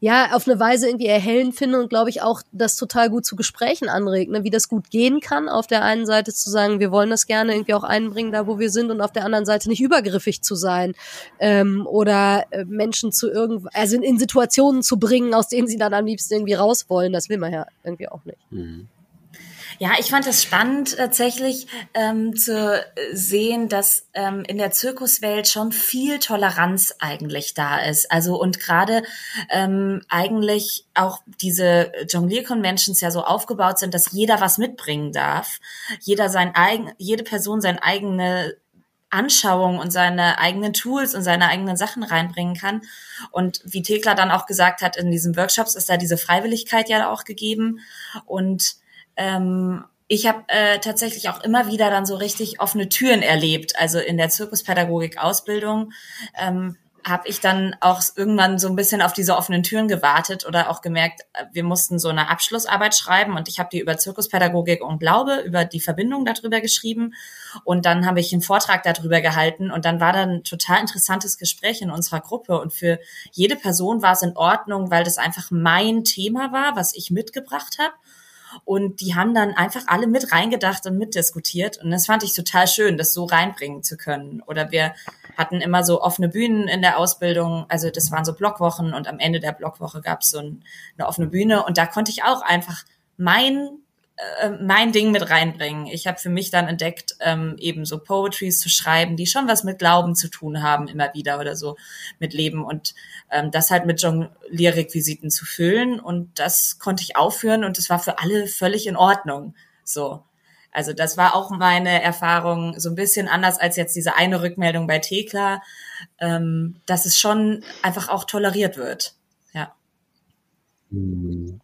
A: ja, auf eine Weise irgendwie erhellend finde und glaube ich auch das total gut zu Gesprächen anregt, ne? wie das gut gehen kann. Auf der einen Seite zu sagen, wir wollen das gerne irgendwie auch einbringen, da wo wir sind und auf der anderen Seite nicht übergriffig zu sein ähm, oder äh, Menschen zu irgend, also in, in, Situationen zu bringen, aus denen sie dann am liebsten irgendwie raus wollen. Das will man ja irgendwie auch nicht. Mhm.
C: Ja, ich fand es spannend tatsächlich ähm, zu sehen, dass ähm, in der Zirkuswelt schon viel Toleranz eigentlich da ist. Also und gerade ähm, eigentlich auch diese Jonglier-Conventions ja so aufgebaut sind, dass jeder was mitbringen darf, jeder sein eigen, jede Person seine eigene Anschauung und seine eigenen Tools und seine eigenen Sachen reinbringen kann. Und wie Thekla dann auch gesagt hat, in diesen Workshops ist da diese Freiwilligkeit ja auch gegeben. Und ähm, ich habe äh, tatsächlich auch immer wieder dann so richtig offene Türen erlebt. Also in der Zirkuspädagogik-Ausbildung ähm, habe ich dann auch irgendwann so ein bisschen auf diese offenen Türen gewartet oder auch gemerkt, äh, wir mussten so eine Abschlussarbeit schreiben und ich habe die über Zirkuspädagogik und Glaube, über die Verbindung darüber geschrieben und dann habe ich einen Vortrag darüber gehalten und dann war dann ein total interessantes Gespräch in unserer Gruppe und für jede Person war es in Ordnung, weil das einfach mein Thema war, was ich mitgebracht habe und die haben dann einfach alle mit reingedacht und mitdiskutiert. Und das fand ich total schön, das so reinbringen zu können. Oder wir hatten immer so offene Bühnen in der Ausbildung. Also das waren so Blockwochen und am Ende der Blockwoche gab es so ein, eine offene Bühne. Und da konnte ich auch einfach mein äh, mein Ding mit reinbringen. Ich habe für mich dann entdeckt, ähm, eben so Poetries zu schreiben, die schon was mit Glauben zu tun haben, immer wieder oder so mit Leben und ähm, das halt mit Jonglierrequisiten zu füllen und das konnte ich aufführen und das war für alle völlig in Ordnung. So. Also das war auch meine Erfahrung, so ein bisschen anders als jetzt diese eine Rückmeldung bei Thekla, ähm, dass es schon einfach auch toleriert wird. Ja. Mhm.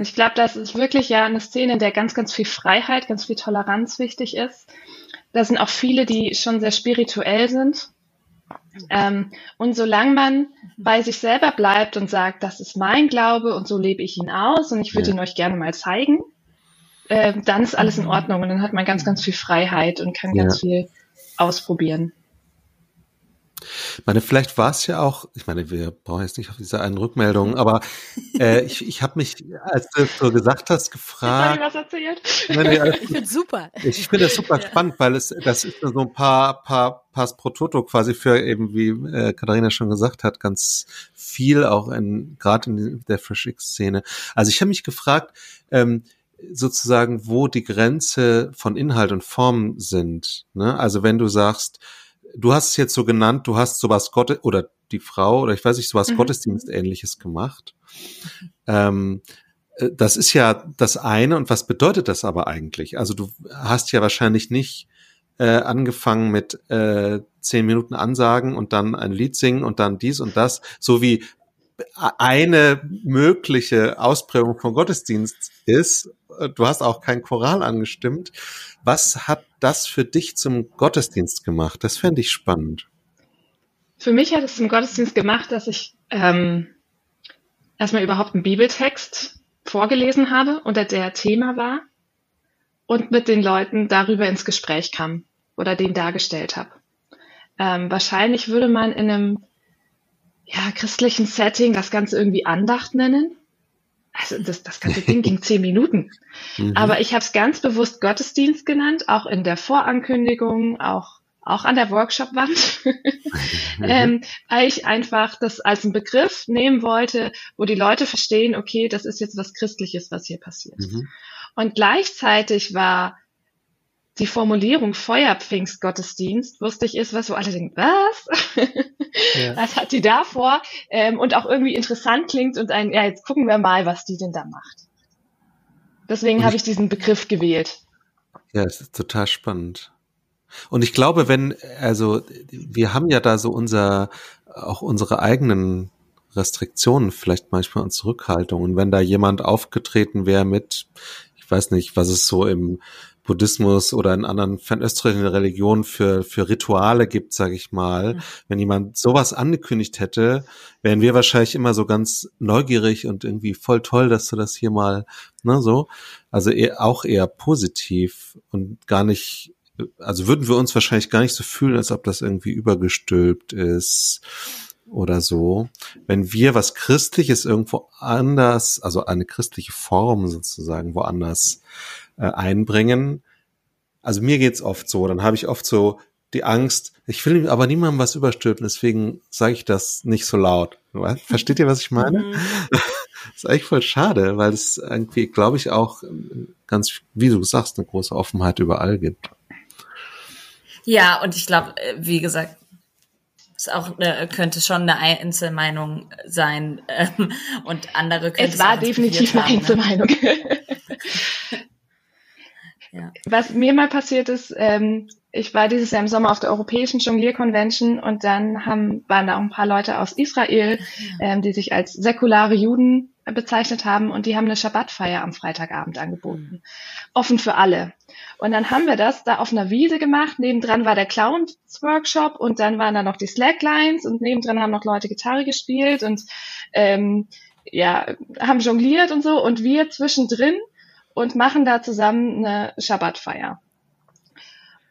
D: Ich glaube, das ist wirklich ja eine Szene, in der ganz, ganz viel Freiheit, ganz viel Toleranz wichtig ist. Da sind auch viele, die schon sehr spirituell sind. Ähm, und solange man bei sich selber bleibt und sagt, das ist mein Glaube und so lebe ich ihn aus und ich würde ja. ihn euch gerne mal zeigen, äh, dann ist alles in Ordnung und dann hat man ganz, ganz viel Freiheit und kann ja. ganz viel ausprobieren.
B: Ich meine, vielleicht war es ja auch, ich meine, wir brauchen jetzt nicht auf diese einen Rückmeldung, aber äh, ich, ich habe mich, als du so gesagt hast, gefragt.
D: was erzählt?
A: Ich finde super.
B: Ich, ich finde das super ja. spannend, weil es das ist so ein paar, paar Pass pro Toto quasi für eben, wie äh, Katharina schon gesagt hat, ganz viel auch in gerade in der Fresh X-Szene. Also ich habe mich gefragt, ähm, sozusagen, wo die Grenze von Inhalt und Form sind. Ne? Also wenn du sagst, du hast es jetzt so genannt, du hast sowas Gottes oder die Frau oder ich weiß nicht, sowas mhm. Gottesdienstähnliches gemacht. Ähm, äh, das ist ja das eine. Und was bedeutet das aber eigentlich? Also du hast ja wahrscheinlich nicht äh, angefangen mit äh, zehn Minuten Ansagen und dann ein Lied singen und dann dies und das, so wie eine mögliche Ausprägung von Gottesdienst ist. Du hast auch kein Choral angestimmt. Was hat das für dich zum Gottesdienst gemacht? Das fände ich spannend.
D: Für mich hat es zum Gottesdienst gemacht, dass ich ähm, erstmal überhaupt einen Bibeltext vorgelesen habe, unter der Thema war und mit den Leuten darüber ins Gespräch kam oder den dargestellt habe. Ähm, wahrscheinlich würde man in einem ja, christlichen Setting das Ganze irgendwie Andacht nennen. Also das, das ganze Ding ging zehn Minuten. Mhm. Aber ich habe es ganz bewusst Gottesdienst genannt, auch in der Vorankündigung, auch, auch an der Workshop-Wand, mhm. ähm, weil ich einfach das als einen Begriff nehmen wollte, wo die Leute verstehen, okay, das ist jetzt was Christliches, was hier passiert. Mhm. Und gleichzeitig war die Formulierung Feuerpfingstgottesdienst, ich, ist was, wo alle denken, was? Ja. Was hat die da vor? Ähm, und auch irgendwie interessant klingt und ein, ja, jetzt gucken wir mal, was die denn da macht. Deswegen habe ich diesen Begriff gewählt.
B: Ja, es ist total spannend. Und ich glaube, wenn, also wir haben ja da so unser, auch unsere eigenen Restriktionen, vielleicht manchmal und Zurückhaltungen. Wenn da jemand aufgetreten wäre mit, ich weiß nicht, was es so im Buddhismus oder in anderen fernöstlichen Religionen für, für Rituale gibt, sage ich mal. Mhm. Wenn jemand sowas angekündigt hätte, wären wir wahrscheinlich immer so ganz neugierig und irgendwie voll toll, dass du das hier mal, ne, so. Also eher, auch eher positiv und gar nicht, also würden wir uns wahrscheinlich gar nicht so fühlen, als ob das irgendwie übergestülpt ist oder so. Wenn wir was Christliches irgendwo anders, also eine christliche Form sozusagen woanders äh, einbringen. Also mir geht's oft so, dann habe ich oft so die Angst, ich will aber niemandem was überstülpen, deswegen sage ich das nicht so laut. Versteht ihr, was ich meine? Mhm. Das ist eigentlich voll schade, weil es irgendwie, glaube ich, auch ganz, wie du sagst, eine große Offenheit überall gibt.
C: Ja, und ich glaube, äh, wie gesagt, es auch äh, könnte schon eine Einzelmeinung sein ähm, und andere könnte
D: es war definitiv eine ne? Einzelmeinung. Ne? Ja. Was mir mal passiert ist, ähm, ich war dieses Jahr im Sommer auf der Europäischen Jonglier-Convention und dann haben, waren da auch ein paar Leute aus Israel, ähm, die sich als säkulare Juden bezeichnet haben und die haben eine Schabbatfeier am Freitagabend angeboten. Mhm. Offen für alle. Und dann haben wir das da auf einer Wiese gemacht. Nebendran war der Clowns-Workshop und dann waren da noch die Slacklines und nebendran haben noch Leute Gitarre gespielt und ähm, ja, haben jongliert und so. Und wir zwischendrin und machen da zusammen eine Schabbatfeier.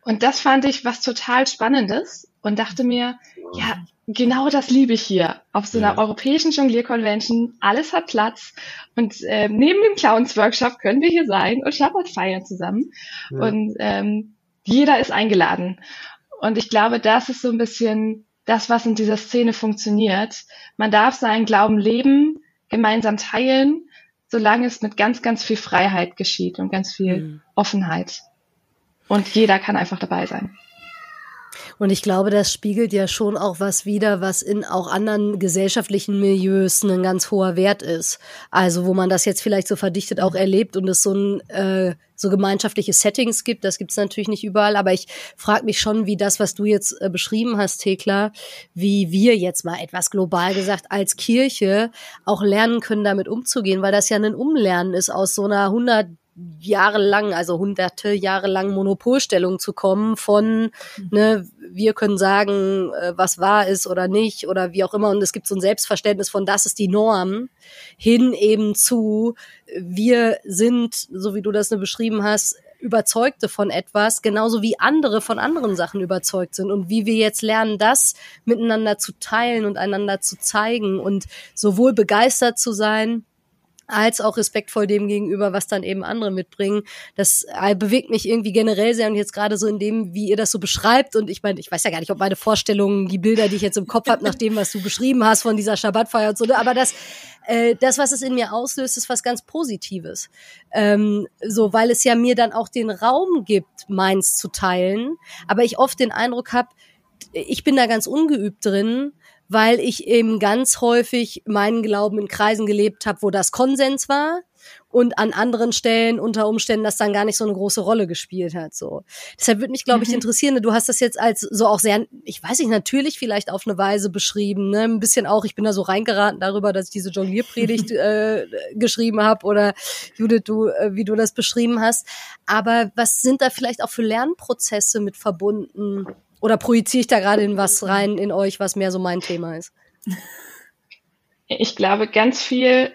D: Und das fand ich was total Spannendes und dachte mir, ja, genau das liebe ich hier. Auf so einer ja. europäischen Jonglier-Convention, alles hat Platz. Und äh, neben dem Clowns-Workshop können wir hier sein und Schabbat feiern zusammen. Ja. Und ähm, jeder ist eingeladen. Und ich glaube, das ist so ein bisschen das, was in dieser Szene funktioniert. Man darf seinen Glauben leben, gemeinsam teilen solange es mit ganz, ganz viel Freiheit geschieht und ganz viel mhm. Offenheit. Und jeder kann einfach dabei sein.
A: Und ich glaube, das spiegelt ja schon auch was wider, was in auch anderen gesellschaftlichen Milieus ein ganz hoher Wert ist. Also wo man das jetzt vielleicht so verdichtet auch erlebt und es so ein äh, so gemeinschaftliche Settings gibt. Das gibt es natürlich nicht überall, aber ich frage mich schon, wie das, was du jetzt äh, beschrieben hast, Thekla, wie wir jetzt mal etwas global gesagt als Kirche auch lernen können, damit umzugehen, weil das ja ein Umlernen ist aus so einer 100 jahrelang, also hunderte Jahre lang Monopolstellung zu kommen von, mhm. ne, wir können sagen, äh, was wahr ist oder nicht oder wie auch immer. Und es gibt so ein Selbstverständnis von, das ist die Norm, hin eben zu, wir sind, so wie du das ne beschrieben hast, Überzeugte von etwas, genauso wie andere von anderen Sachen überzeugt sind und wie wir jetzt lernen, das miteinander zu teilen und einander zu zeigen und sowohl begeistert zu sein, als auch respektvoll dem gegenüber, was dann eben andere mitbringen. Das äh, bewegt mich irgendwie generell sehr und jetzt gerade so in dem, wie ihr das so beschreibt. Und ich meine, ich weiß ja gar nicht, ob meine Vorstellungen, die Bilder, die ich jetzt im Kopf habe, nach dem, was du beschrieben hast von dieser Schabbatfeier und so, ne, aber das, äh, das, was es in mir auslöst, ist was ganz Positives. Ähm, so, weil es ja mir dann auch den Raum gibt, meins zu teilen. Aber ich oft den Eindruck habe, ich bin da ganz ungeübt drin weil ich eben ganz häufig meinen Glauben in Kreisen gelebt habe, wo das Konsens war und an anderen Stellen unter Umständen das dann gar nicht so eine große Rolle gespielt hat. So. Deshalb würde mich, glaube ich, mhm. interessieren, du hast das jetzt als so auch sehr, ich weiß nicht, natürlich vielleicht auf eine Weise beschrieben, ne? Ein bisschen auch, ich bin da so reingeraten darüber, dass ich diese Jonglierpredigt äh, geschrieben habe oder Judith, du, äh, wie du das beschrieben hast. Aber was sind da vielleicht auch für Lernprozesse mit verbunden? Oder projiziere ich da gerade in was rein in euch, was mehr so mein Thema ist?
D: Ich glaube, ganz viel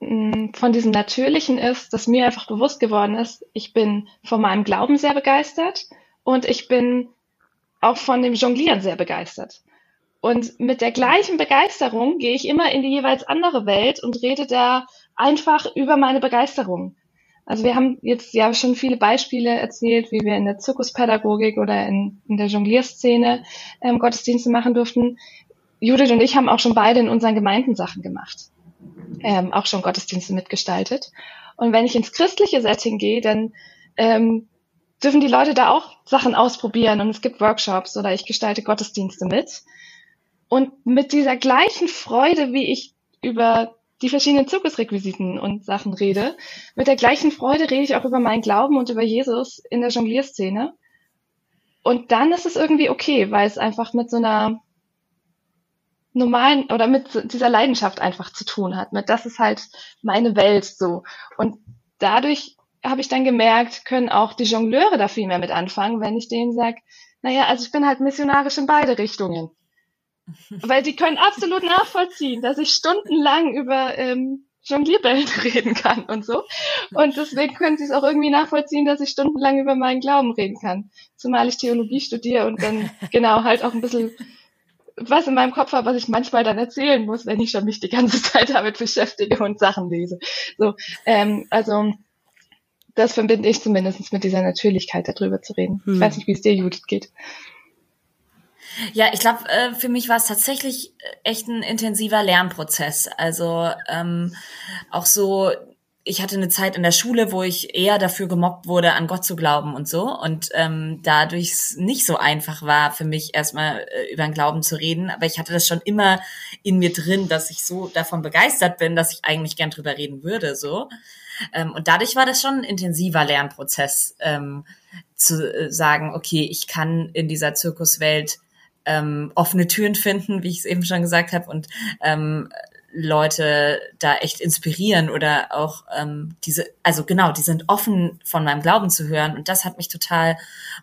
D: mm, von diesem Natürlichen ist, dass mir einfach bewusst geworden ist, ich bin von meinem Glauben sehr begeistert und ich bin auch von dem Jonglieren sehr begeistert. Und mit der gleichen Begeisterung gehe ich immer in die jeweils andere Welt und rede da einfach über meine Begeisterung. Also wir haben jetzt ja schon viele Beispiele erzählt, wie wir in der Zirkuspädagogik oder in, in der Jonglierszene ähm, Gottesdienste machen durften. Judith und ich haben auch schon beide in unseren Gemeinden Sachen gemacht, ähm, auch schon Gottesdienste mitgestaltet. Und wenn ich ins christliche Setting gehe, dann ähm, dürfen die Leute da auch Sachen ausprobieren und es gibt Workshops oder ich gestalte Gottesdienste mit. Und mit dieser gleichen Freude, wie ich über die verschiedenen Zirkusrequisiten und Sachen rede, mit der gleichen Freude rede ich auch über meinen Glauben und über Jesus in der Jonglierszene. Und dann ist es irgendwie okay, weil es einfach mit so einer normalen oder mit dieser Leidenschaft einfach zu tun hat. Mit das ist halt meine Welt so. Und dadurch habe ich dann gemerkt, können auch die Jongleure da viel mehr mit anfangen, wenn ich denen sage, naja, also ich bin halt missionarisch in beide Richtungen. Weil die können absolut nachvollziehen, dass ich stundenlang über ähm, Jonglierbällen reden kann und so. Und deswegen können sie es auch irgendwie nachvollziehen, dass ich stundenlang über meinen Glauben reden kann. Zumal ich Theologie studiere und dann genau halt auch ein bisschen was in meinem Kopf habe, was ich manchmal dann erzählen muss, wenn ich schon mich die ganze Zeit damit beschäftige und Sachen lese. So, ähm, also das verbinde ich zumindest mit dieser Natürlichkeit, darüber zu reden. Hm. Ich weiß nicht, wie es dir, Judith, geht.
C: Ja, ich glaube, äh, für mich war es tatsächlich echt ein intensiver Lernprozess. Also ähm, auch so ich hatte eine Zeit in der Schule, wo ich eher dafür gemobbt wurde, an Gott zu glauben und so. Und ähm, dadurch es nicht so einfach war für mich, erstmal äh, über den Glauben zu reden. Aber ich hatte das schon immer in mir drin, dass ich so davon begeistert bin, dass ich eigentlich gern drüber reden würde. so. Ähm, und dadurch war das schon ein intensiver Lernprozess, ähm, zu äh, sagen, okay, ich kann in dieser Zirkuswelt ähm, offene Türen finden, wie ich es eben schon gesagt habe, und ähm, Leute da echt inspirieren oder auch ähm, diese, also genau, die sind offen von meinem Glauben zu hören und das hat mich total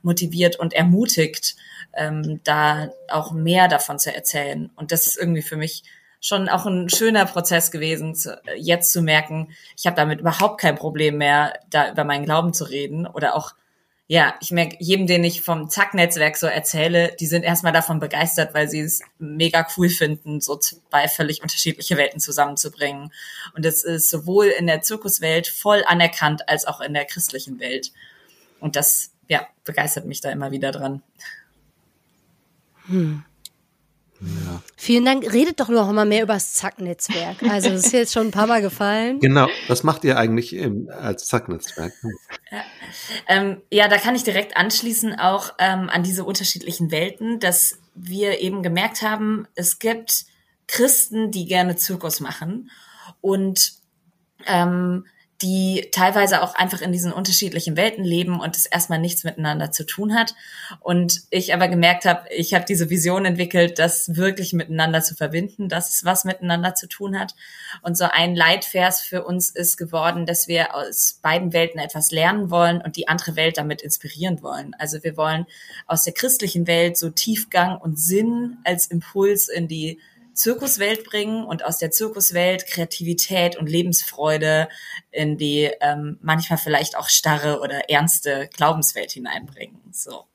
C: motiviert und ermutigt, ähm, da auch mehr davon zu erzählen. Und das ist irgendwie für mich schon auch ein schöner Prozess gewesen, zu, jetzt zu merken, ich habe damit überhaupt kein Problem mehr, da über meinen Glauben zu reden oder auch ja, ich merke, jedem, den ich vom Zack-Netzwerk so erzähle, die sind erstmal davon begeistert, weil sie es mega cool finden, so zwei völlig unterschiedliche Welten zusammenzubringen. Und es ist sowohl in der Zirkuswelt voll anerkannt als auch in der christlichen Welt. Und das, ja, begeistert mich da immer wieder dran.
A: Hm. Ja. Vielen Dank. Redet doch noch mal mehr über das Zack-Netzwerk. Also, das ist jetzt schon ein paar Mal gefallen.
B: Genau. Was macht ihr eigentlich im, als Zack-Netzwerk?
C: Ja. Ähm, ja, da kann ich direkt anschließen auch ähm, an diese unterschiedlichen Welten, dass wir eben gemerkt haben, es gibt Christen, die gerne Zirkus machen und ähm, die teilweise auch einfach in diesen unterschiedlichen Welten leben und es erstmal nichts miteinander zu tun hat. Und ich aber gemerkt habe, ich habe diese Vision entwickelt, das wirklich miteinander zu verbinden, dass es was miteinander zu tun hat. Und so ein Leitvers für uns ist geworden, dass wir aus beiden Welten etwas lernen wollen und die andere Welt damit inspirieren wollen. Also wir wollen aus der christlichen Welt so Tiefgang und Sinn als Impuls in die Zirkuswelt bringen und aus der Zirkuswelt Kreativität und Lebensfreude in die ähm, manchmal vielleicht auch starre oder ernste Glaubenswelt hineinbringen. So.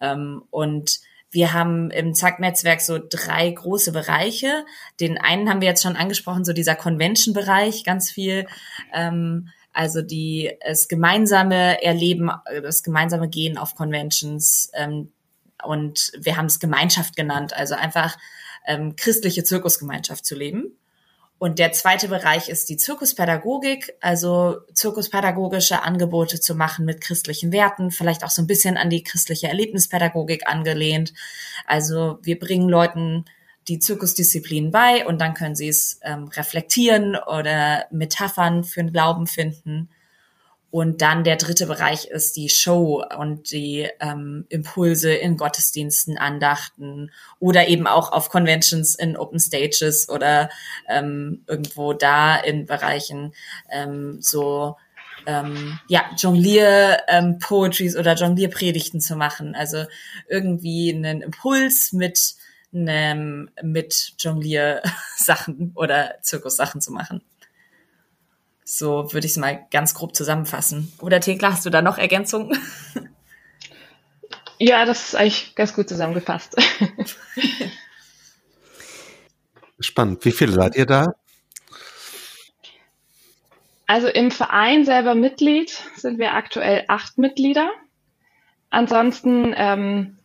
C: Ähm, und wir haben im Zack-Netzwerk so drei große Bereiche. Den einen haben wir jetzt schon angesprochen, so dieser Convention-Bereich, ganz viel. Ähm, also die das gemeinsame Erleben, das gemeinsame Gehen auf Conventions. Ähm, und wir haben es Gemeinschaft genannt, also einfach ähm, christliche Zirkusgemeinschaft zu leben. Und der zweite Bereich ist die Zirkuspädagogik, also zirkuspädagogische Angebote zu machen mit christlichen Werten, vielleicht auch so ein bisschen an die christliche Erlebnispädagogik angelehnt. Also wir bringen Leuten die Zirkusdisziplinen bei und dann können sie es ähm, reflektieren oder Metaphern für den Glauben finden. Und dann der dritte Bereich ist die Show und die ähm, Impulse in Gottesdiensten, Andachten oder eben auch auf Conventions in Open Stages oder ähm, irgendwo da in Bereichen ähm, so ähm, ja, Jonglier-Poetries ähm, oder Jonglier-Predigten zu machen. Also irgendwie einen Impuls mit einem, mit Jonglier-Sachen oder Zirkussachen zu machen. So würde ich es mal ganz grob zusammenfassen. Oder Thekla, hast du da noch Ergänzungen?
D: Ja, das ist eigentlich ganz gut zusammengefasst.
B: Spannend. Wie viele seid ihr da?
D: Also im Verein selber Mitglied sind wir aktuell acht Mitglieder. Ansonsten ähm,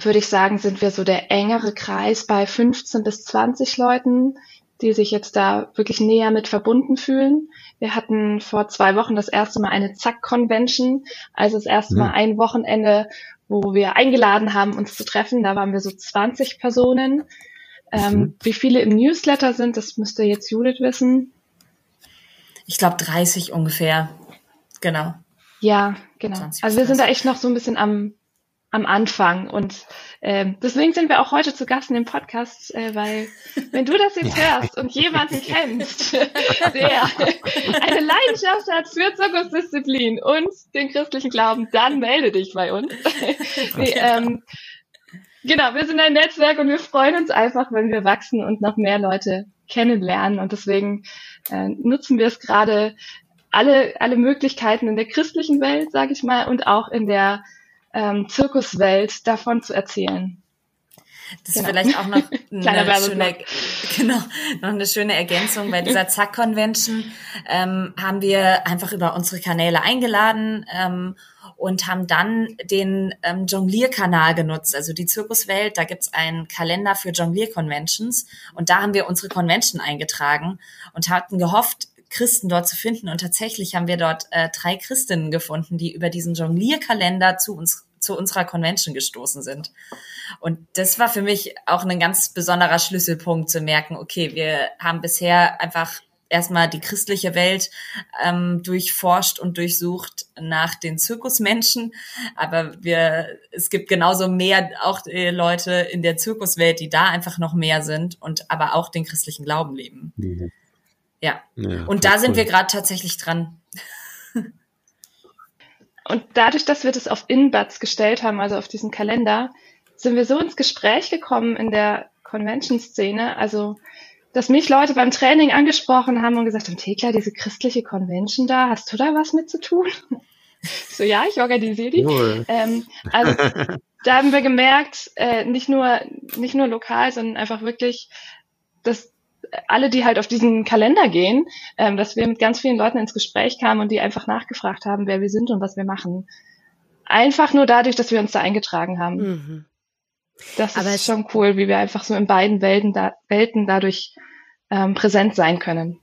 D: würde ich sagen, sind wir so der engere Kreis bei 15 bis 20 Leuten, die sich jetzt da wirklich näher mit verbunden fühlen. Wir hatten vor zwei Wochen das erste Mal eine Zack-Convention, also das erste Mal mhm. ein Wochenende, wo wir eingeladen haben, uns zu treffen. Da waren wir so 20 Personen. Ähm, mhm. Wie viele im Newsletter sind, das müsste jetzt Judith wissen
C: ich glaube 30 ungefähr. Genau.
D: Ja, genau. Also wir sind da echt noch so ein bisschen am, am Anfang. Und äh, deswegen sind wir auch heute zu Gast in dem Podcast, äh, weil wenn du das jetzt hörst und jemanden kennst, der eine Leidenschaft hat für Zirkusdisziplin und den christlichen Glauben, dann melde dich bei uns. nee, ähm, genau, wir sind ein Netzwerk und wir freuen uns einfach, wenn wir wachsen und noch mehr Leute kennenlernen. Und deswegen äh, nutzen wir es gerade alle, alle Möglichkeiten in der christlichen Welt, sage ich mal, und auch in der ähm, Zirkuswelt davon zu erzählen.
C: Das ist genau. vielleicht auch noch eine schöne, genau, noch eine schöne Ergänzung. Bei dieser Zack-Convention ähm, haben wir einfach über unsere Kanäle eingeladen ähm, und haben dann den ähm, Jonglier-Kanal genutzt, also die Zirkuswelt. Da gibt's einen Kalender für Jonglier-Conventions und da haben wir unsere Convention eingetragen und hatten gehofft, Christen dort zu finden. Und tatsächlich haben wir dort äh, drei Christinnen gefunden, die über diesen Jonglier-Kalender zu uns zu unserer Convention gestoßen sind. Und das war für mich auch ein ganz besonderer Schlüsselpunkt zu merken, okay, wir haben bisher einfach erstmal die christliche Welt ähm, durchforscht und durchsucht nach den Zirkusmenschen. Aber wir, es gibt genauso mehr auch äh, Leute in der Zirkuswelt, die da einfach noch mehr sind und aber auch den christlichen Glauben leben. Mhm. Ja. ja. Und da sind cool. wir gerade tatsächlich dran.
D: Und dadurch, dass wir das auf Inbuds gestellt haben, also auf diesen Kalender, sind wir so ins Gespräch gekommen in der Convention-Szene. Also dass mich Leute beim Training angesprochen haben und gesagt haben, Thekla, diese christliche Convention da, hast du da was mit zu tun? so, ja, ich organisiere die. Cool. Ähm, also da haben wir gemerkt, äh, nicht nur nicht nur lokal, sondern einfach wirklich, dass alle, die halt auf diesen Kalender gehen, ähm, dass wir mit ganz vielen Leuten ins Gespräch kamen und die einfach nachgefragt haben, wer wir sind und was wir machen. Einfach nur dadurch, dass wir uns da eingetragen haben. Mhm. Das Aber ist schon cool, wie wir einfach so in beiden Welten, da, Welten dadurch ähm, präsent sein können.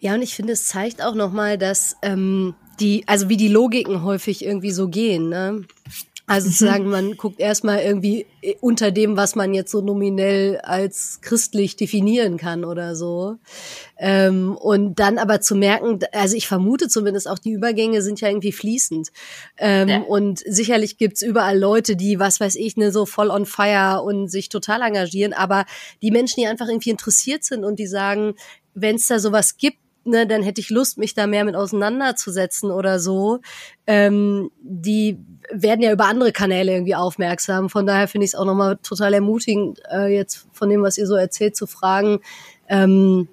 A: Ja, und ich finde, es zeigt auch nochmal, dass ähm, die, also wie die Logiken häufig irgendwie so gehen. Ne? Also zu sagen, man guckt erstmal irgendwie äh, unter dem, was man jetzt so nominell als christlich definieren kann oder so. Ähm, und dann aber zu merken, also ich vermute zumindest auch, die Übergänge sind ja irgendwie fließend. Ähm, ja. Und sicherlich gibt's überall Leute, die, was weiß ich, ne, so voll on fire und sich total engagieren. Aber die Menschen, die einfach irgendwie interessiert sind und die sagen, wenn es da sowas gibt, ne, dann hätte ich Lust, mich da mehr mit auseinanderzusetzen oder so. Ähm, die werden ja über andere Kanäle irgendwie aufmerksam. Von daher finde ich es auch nochmal total ermutigend, äh, jetzt von dem, was ihr so erzählt, zu fragen, ähm,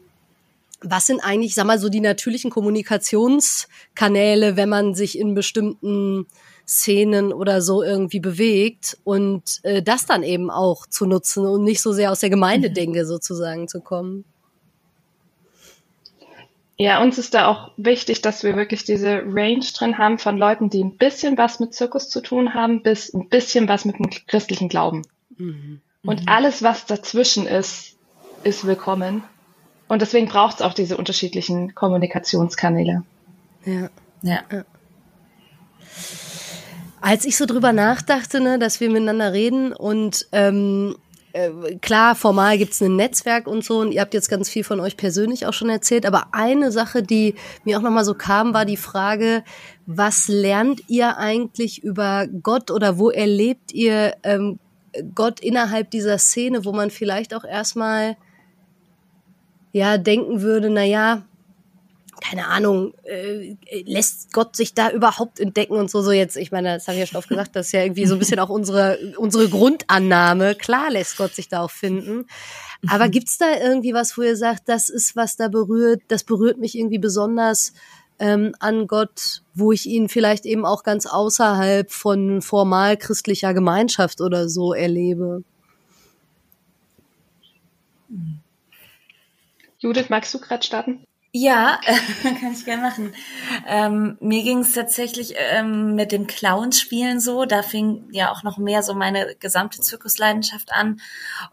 A: was sind eigentlich, sag mal, so die natürlichen Kommunikationskanäle, wenn man sich in bestimmten Szenen oder so irgendwie bewegt und äh, das dann eben auch zu nutzen und nicht so sehr aus der Gemeindedenke sozusagen zu kommen.
D: Ja, uns ist da auch wichtig, dass wir wirklich diese Range drin haben von Leuten, die ein bisschen was mit Zirkus zu tun haben, bis ein bisschen was mit dem christlichen Glauben. Mhm. Und mhm. alles, was dazwischen ist, ist willkommen. Und deswegen braucht es auch diese unterschiedlichen Kommunikationskanäle.
A: Ja. ja. ja. Als ich so drüber nachdachte, ne, dass wir miteinander reden und ähm, äh, klar, formal gibt's ein Netzwerk und so und ihr habt jetzt ganz viel von euch persönlich auch schon erzählt, aber eine Sache, die mir auch nochmal so kam, war die Frage, was lernt ihr eigentlich über Gott oder wo erlebt ihr ähm, Gott innerhalb dieser Szene, wo man vielleicht auch erstmal ja denken würde, na ja, keine Ahnung, äh, lässt Gott sich da überhaupt entdecken und so, so jetzt, ich meine, das habe ich ja schon oft gesagt, das ist ja irgendwie so ein bisschen auch unsere, unsere Grundannahme. Klar lässt Gott sich da auch finden. Aber mhm. gibt's da irgendwie was, wo ihr sagt, das ist was da berührt, das berührt mich irgendwie besonders ähm, an Gott, wo ich ihn vielleicht eben auch ganz außerhalb von formal christlicher Gemeinschaft oder so erlebe?
D: Judith, magst du gerade starten?
C: Ja, kann ich gerne machen. Ähm, mir ging es tatsächlich ähm, mit dem Clownspielen so. Da fing ja auch noch mehr so meine gesamte Zirkusleidenschaft an,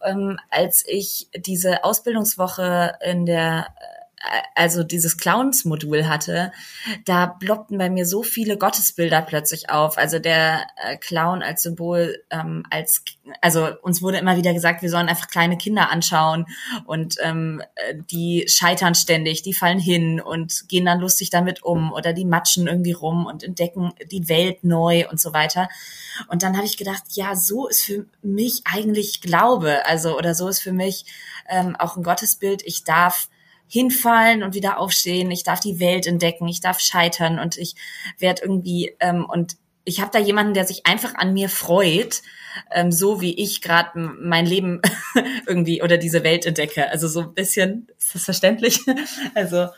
C: ähm, als ich diese Ausbildungswoche in der also dieses Clowns-Modul hatte, da ploppten bei mir so viele Gottesbilder plötzlich auf. Also der äh, Clown als Symbol, ähm, als also uns wurde immer wieder gesagt, wir sollen einfach kleine Kinder anschauen und ähm, die scheitern ständig, die fallen hin und gehen dann lustig damit um oder die matschen irgendwie rum und entdecken die Welt neu und so weiter. Und dann habe ich gedacht, ja, so ist für mich eigentlich Glaube, also oder so ist für mich ähm, auch ein Gottesbild. Ich darf hinfallen und wieder aufstehen. Ich darf die Welt entdecken. Ich darf scheitern und ich werde irgendwie ähm, und ich habe da jemanden, der sich einfach an mir freut, ähm, so wie ich gerade mein Leben irgendwie oder diese Welt entdecke. Also so ein bisschen, ist das verständlich? also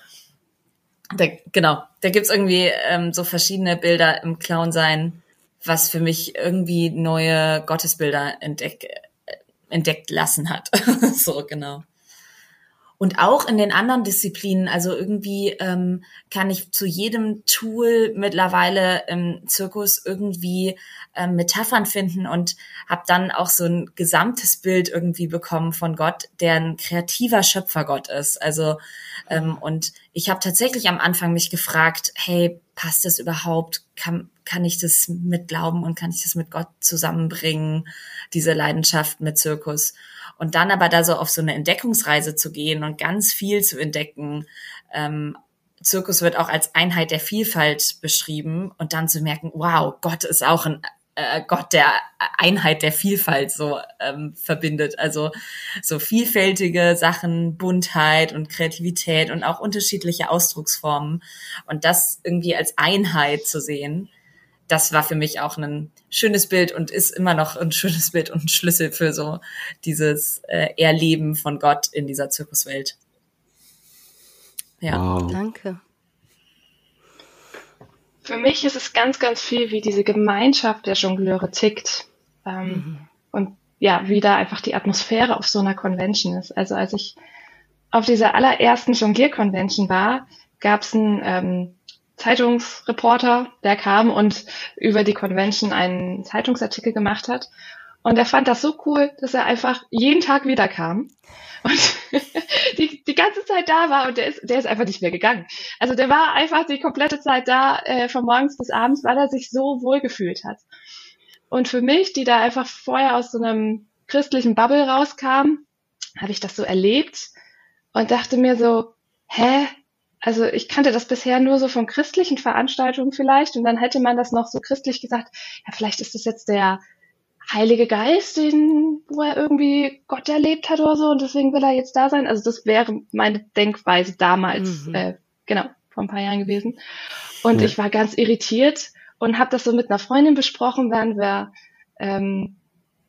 C: da, genau, da gibt's irgendwie ähm, so verschiedene Bilder im Clown sein, was für mich irgendwie neue Gottesbilder entdeck, entdeckt lassen hat. so genau. Und auch in den anderen Disziplinen, also irgendwie ähm, kann ich zu jedem Tool mittlerweile im Zirkus irgendwie ähm, Metaphern finden und habe dann auch so ein gesamtes Bild irgendwie bekommen von Gott, der ein kreativer Schöpfergott ist. Also ähm, und ich habe tatsächlich am Anfang mich gefragt, hey, passt das überhaupt? Kann, kann ich das mit Glauben und kann ich das mit Gott zusammenbringen, diese Leidenschaft mit Zirkus? Und dann aber da so auf so eine Entdeckungsreise zu gehen und ganz viel zu entdecken. Ähm, Zirkus wird auch als Einheit der Vielfalt beschrieben und dann zu merken, wow, Gott ist auch ein äh, Gott der Einheit der Vielfalt so ähm, verbindet. Also so vielfältige Sachen, Buntheit und Kreativität und auch unterschiedliche Ausdrucksformen. Und das irgendwie als Einheit zu sehen, das war für mich auch ein schönes Bild und ist immer noch ein schönes Bild und ein Schlüssel für so dieses äh, Erleben von Gott in dieser Zirkuswelt.
A: Ja, wow. danke.
D: Für mich ist es ganz, ganz viel, wie diese Gemeinschaft der Jongleure tickt. Ähm, mhm. Und ja, wie da einfach die Atmosphäre auf so einer Convention ist. Also als ich auf dieser allerersten Jonglier-Convention war, gab es einen ähm, Zeitungsreporter, der kam und über die Convention einen Zeitungsartikel gemacht hat. Und er fand das so cool, dass er einfach jeden Tag wieder kam und die, die ganze Zeit da war und der ist, der ist einfach nicht mehr gegangen. Also der war einfach die komplette Zeit da, äh, von morgens bis abends, weil er sich so wohl gefühlt hat. Und für mich, die da einfach vorher aus so einem christlichen Bubble rauskam, habe ich das so erlebt und dachte mir so, hä, also ich kannte das bisher nur so von christlichen Veranstaltungen vielleicht und dann hätte man das noch so christlich gesagt, ja, vielleicht ist das jetzt der Heilige Geist, den, wo er irgendwie Gott erlebt hat oder so und deswegen will er jetzt da sein. Also das wäre meine Denkweise damals, mhm. äh, genau, vor ein paar Jahren gewesen. Und ja. ich war ganz irritiert und habe das so mit einer Freundin besprochen, während wir, ähm,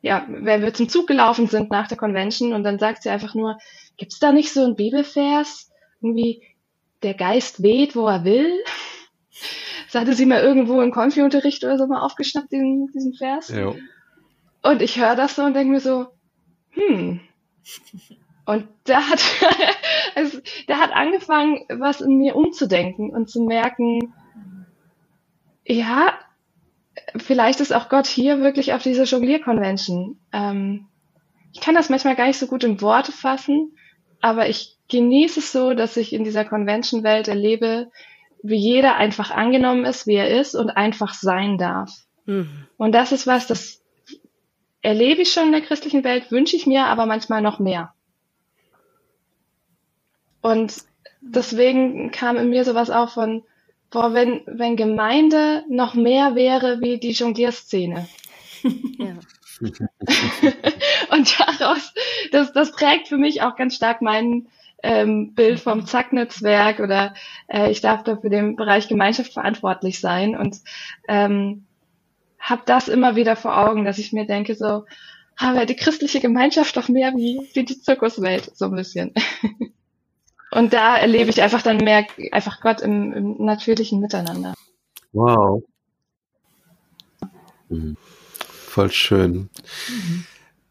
D: ja, wenn wir zum Zug gelaufen sind nach der Convention und dann sagt sie einfach nur, gibt's da nicht so ein Bibelvers? Irgendwie, der Geist weht, wo er will. Das hatte sie mal irgendwo im Konfi-Unterricht oder so mal aufgeschnappt, diesen, diesen Vers. Ja. Und ich höre das so und denke mir so, hm. Und da hat, also, der hat angefangen, was in mir umzudenken und zu merken, ja, vielleicht ist auch Gott hier wirklich auf dieser Jonglier-Convention. Ähm, ich kann das manchmal gar nicht so gut in Worte fassen, aber ich genieße es so, dass ich in dieser Convention-Welt erlebe, wie jeder einfach angenommen ist, wie er ist und einfach sein darf. Mhm. Und das ist was, das erlebe ich schon in der christlichen Welt, wünsche ich mir aber manchmal noch mehr. Und deswegen kam in mir sowas auf von, boah, wenn, wenn Gemeinde noch mehr wäre wie die Jonglierszene. Ja. und daraus, das, das prägt für mich auch ganz stark mein ähm, Bild vom Zack-Netzwerk oder äh, ich darf da für den Bereich Gemeinschaft verantwortlich sein und ähm, habe das immer wieder vor Augen, dass ich mir denke so, aber die christliche Gemeinschaft doch mehr wie, wie die Zirkuswelt, so ein bisschen. Und da erlebe ich einfach dann mehr, einfach Gott im, im natürlichen Miteinander.
B: Wow. Mhm. Voll schön. Mhm.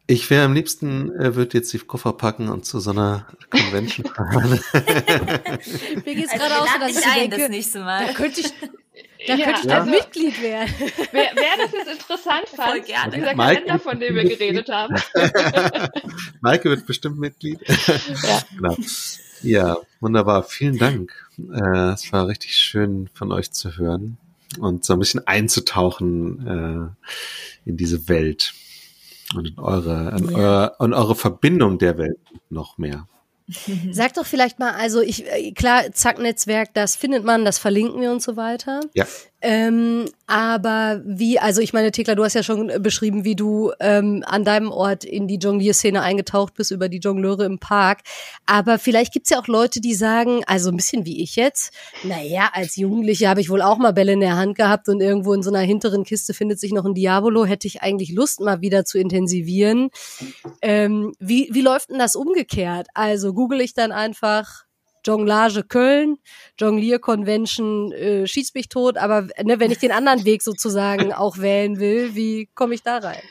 B: Ich wäre am liebsten, äh, würde jetzt die Koffer packen und zu so einer Convention fahren.
A: Mir geht's also gerade auch so, dass ich ein, denke, das nächste Mal. da könnte ich, da ja, könnte ich ja. Mitglied werden.
D: Wer, wer das jetzt interessant fand, Voll gerne. dieser Maike Kalender, von dem wir geredet haben.
B: Maike wird bestimmt Mitglied. Ja. Genau. Ja, wunderbar. Vielen Dank. Äh, es war richtig schön von euch zu hören und so ein bisschen einzutauchen äh, in diese Welt und eure, in, ja. eure, in eure Verbindung der Welt noch mehr.
A: Sag doch vielleicht mal, also ich, äh, klar, Zack-Netzwerk, das findet man, das verlinken wir und so weiter.
B: Ja.
A: Ähm, aber wie, also ich meine, Thekla, du hast ja schon beschrieben, wie du ähm, an deinem Ort in die Jonglierszene eingetaucht bist über die Jongleure im Park. Aber vielleicht gibt's ja auch Leute, die sagen, also ein bisschen wie ich jetzt, naja, als Jugendliche habe ich wohl auch mal Bälle in der Hand gehabt und irgendwo in so einer hinteren Kiste findet sich noch ein Diabolo, hätte ich eigentlich Lust, mal wieder zu intensivieren. Ähm, wie, wie läuft denn das umgekehrt? Also google ich dann einfach Jonglage Köln, Jonglier Convention äh, schießt mich tot, aber ne, wenn ich den anderen Weg sozusagen auch wählen will, wie komme ich da rein?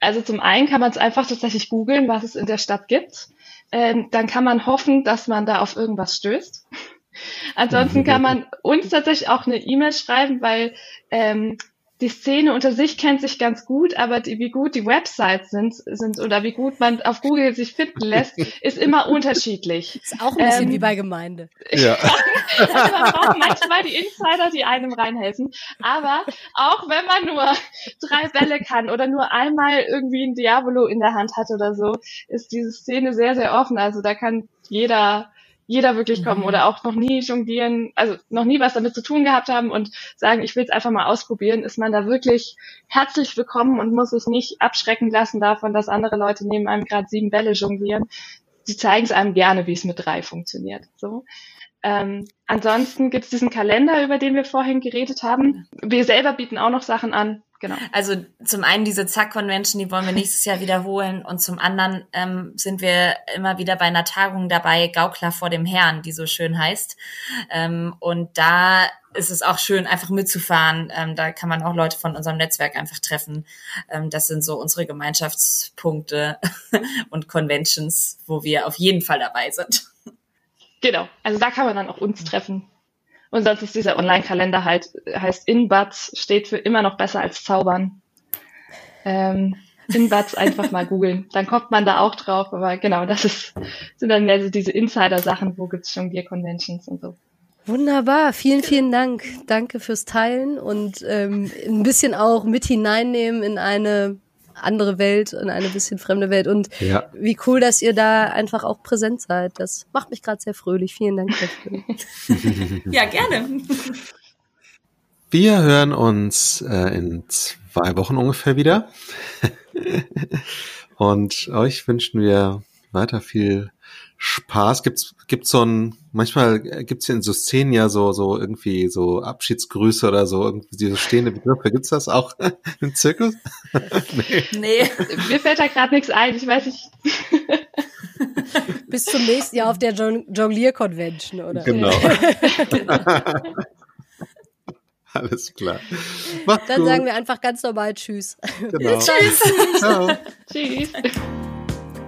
D: Also zum einen kann man es einfach tatsächlich googeln, was es in der Stadt gibt. Ähm, dann kann man hoffen, dass man da auf irgendwas stößt. Ansonsten kann man uns tatsächlich auch eine E-Mail schreiben, weil ähm, die Szene unter sich kennt sich ganz gut, aber die, wie gut die Websites sind, sind oder wie gut man auf Google sich finden lässt, ist immer unterschiedlich.
A: Ist auch ein bisschen ähm, wie bei Gemeinde.
B: Ja.
D: also man braucht manchmal die Insider, die einem reinhelfen. Aber auch wenn man nur drei Bälle kann oder nur einmal irgendwie ein Diabolo in der Hand hat oder so, ist diese Szene sehr, sehr offen. Also da kann jeder jeder wirklich kommen mhm. oder auch noch nie jonglieren, also noch nie was damit zu tun gehabt haben und sagen, ich will es einfach mal ausprobieren, ist man da wirklich herzlich willkommen und muss sich nicht abschrecken lassen davon, dass andere Leute neben einem gerade sieben Bälle jonglieren. Sie zeigen es einem gerne, wie es mit drei funktioniert. So. Ähm, ansonsten gibt es diesen Kalender, über den wir vorhin geredet haben. Wir selber bieten auch noch Sachen an, genau.
C: Also zum einen diese Zack-Convention, die wollen wir nächstes Jahr wiederholen und zum anderen ähm, sind wir immer wieder bei einer Tagung dabei, Gaukler vor dem Herrn, die so schön heißt. Ähm, und da ist es auch schön, einfach mitzufahren. Ähm, da kann man auch Leute von unserem Netzwerk einfach treffen. Ähm, das sind so unsere Gemeinschaftspunkte und Conventions, wo wir auf jeden Fall dabei sind.
D: Genau, also da kann man dann auch uns treffen. Und sonst ist dieser Online-Kalender halt, heißt Inbuds, steht für immer noch besser als Zaubern. Ähm, Inbuds einfach mal googeln, dann kommt man da auch drauf, aber genau, das ist, sind dann mehr so diese Insider-Sachen, wo gibt's schon Gear-Conventions und so.
A: Wunderbar, vielen, vielen Dank. Danke fürs Teilen und ähm, ein bisschen auch mit hineinnehmen in eine andere Welt, in eine bisschen fremde Welt. Und ja. wie cool, dass ihr da einfach auch präsent seid. Das macht mich gerade sehr fröhlich. Vielen Dank dafür.
C: ja, gerne.
B: Wir hören uns äh, in zwei Wochen ungefähr wieder. Und euch wünschen wir weiter viel Spaß. Gibt's gibt's so ein manchmal gibt's in so Szenen ja so so irgendwie so Abschiedsgrüße oder so irgendwie diese stehende Begriffe. Gibt's das auch im Zirkus?
D: nee. nee. Mir fällt da gerade nichts ein. Ich weiß nicht.
A: Bis zum nächsten Jahr auf der Jonglier Convention, oder?
B: Genau. Alles klar.
A: Macht's Dann gut. sagen wir einfach ganz normal Tschüss.
B: Genau.
A: Tschüss.
B: Ciao.
D: Tschüss.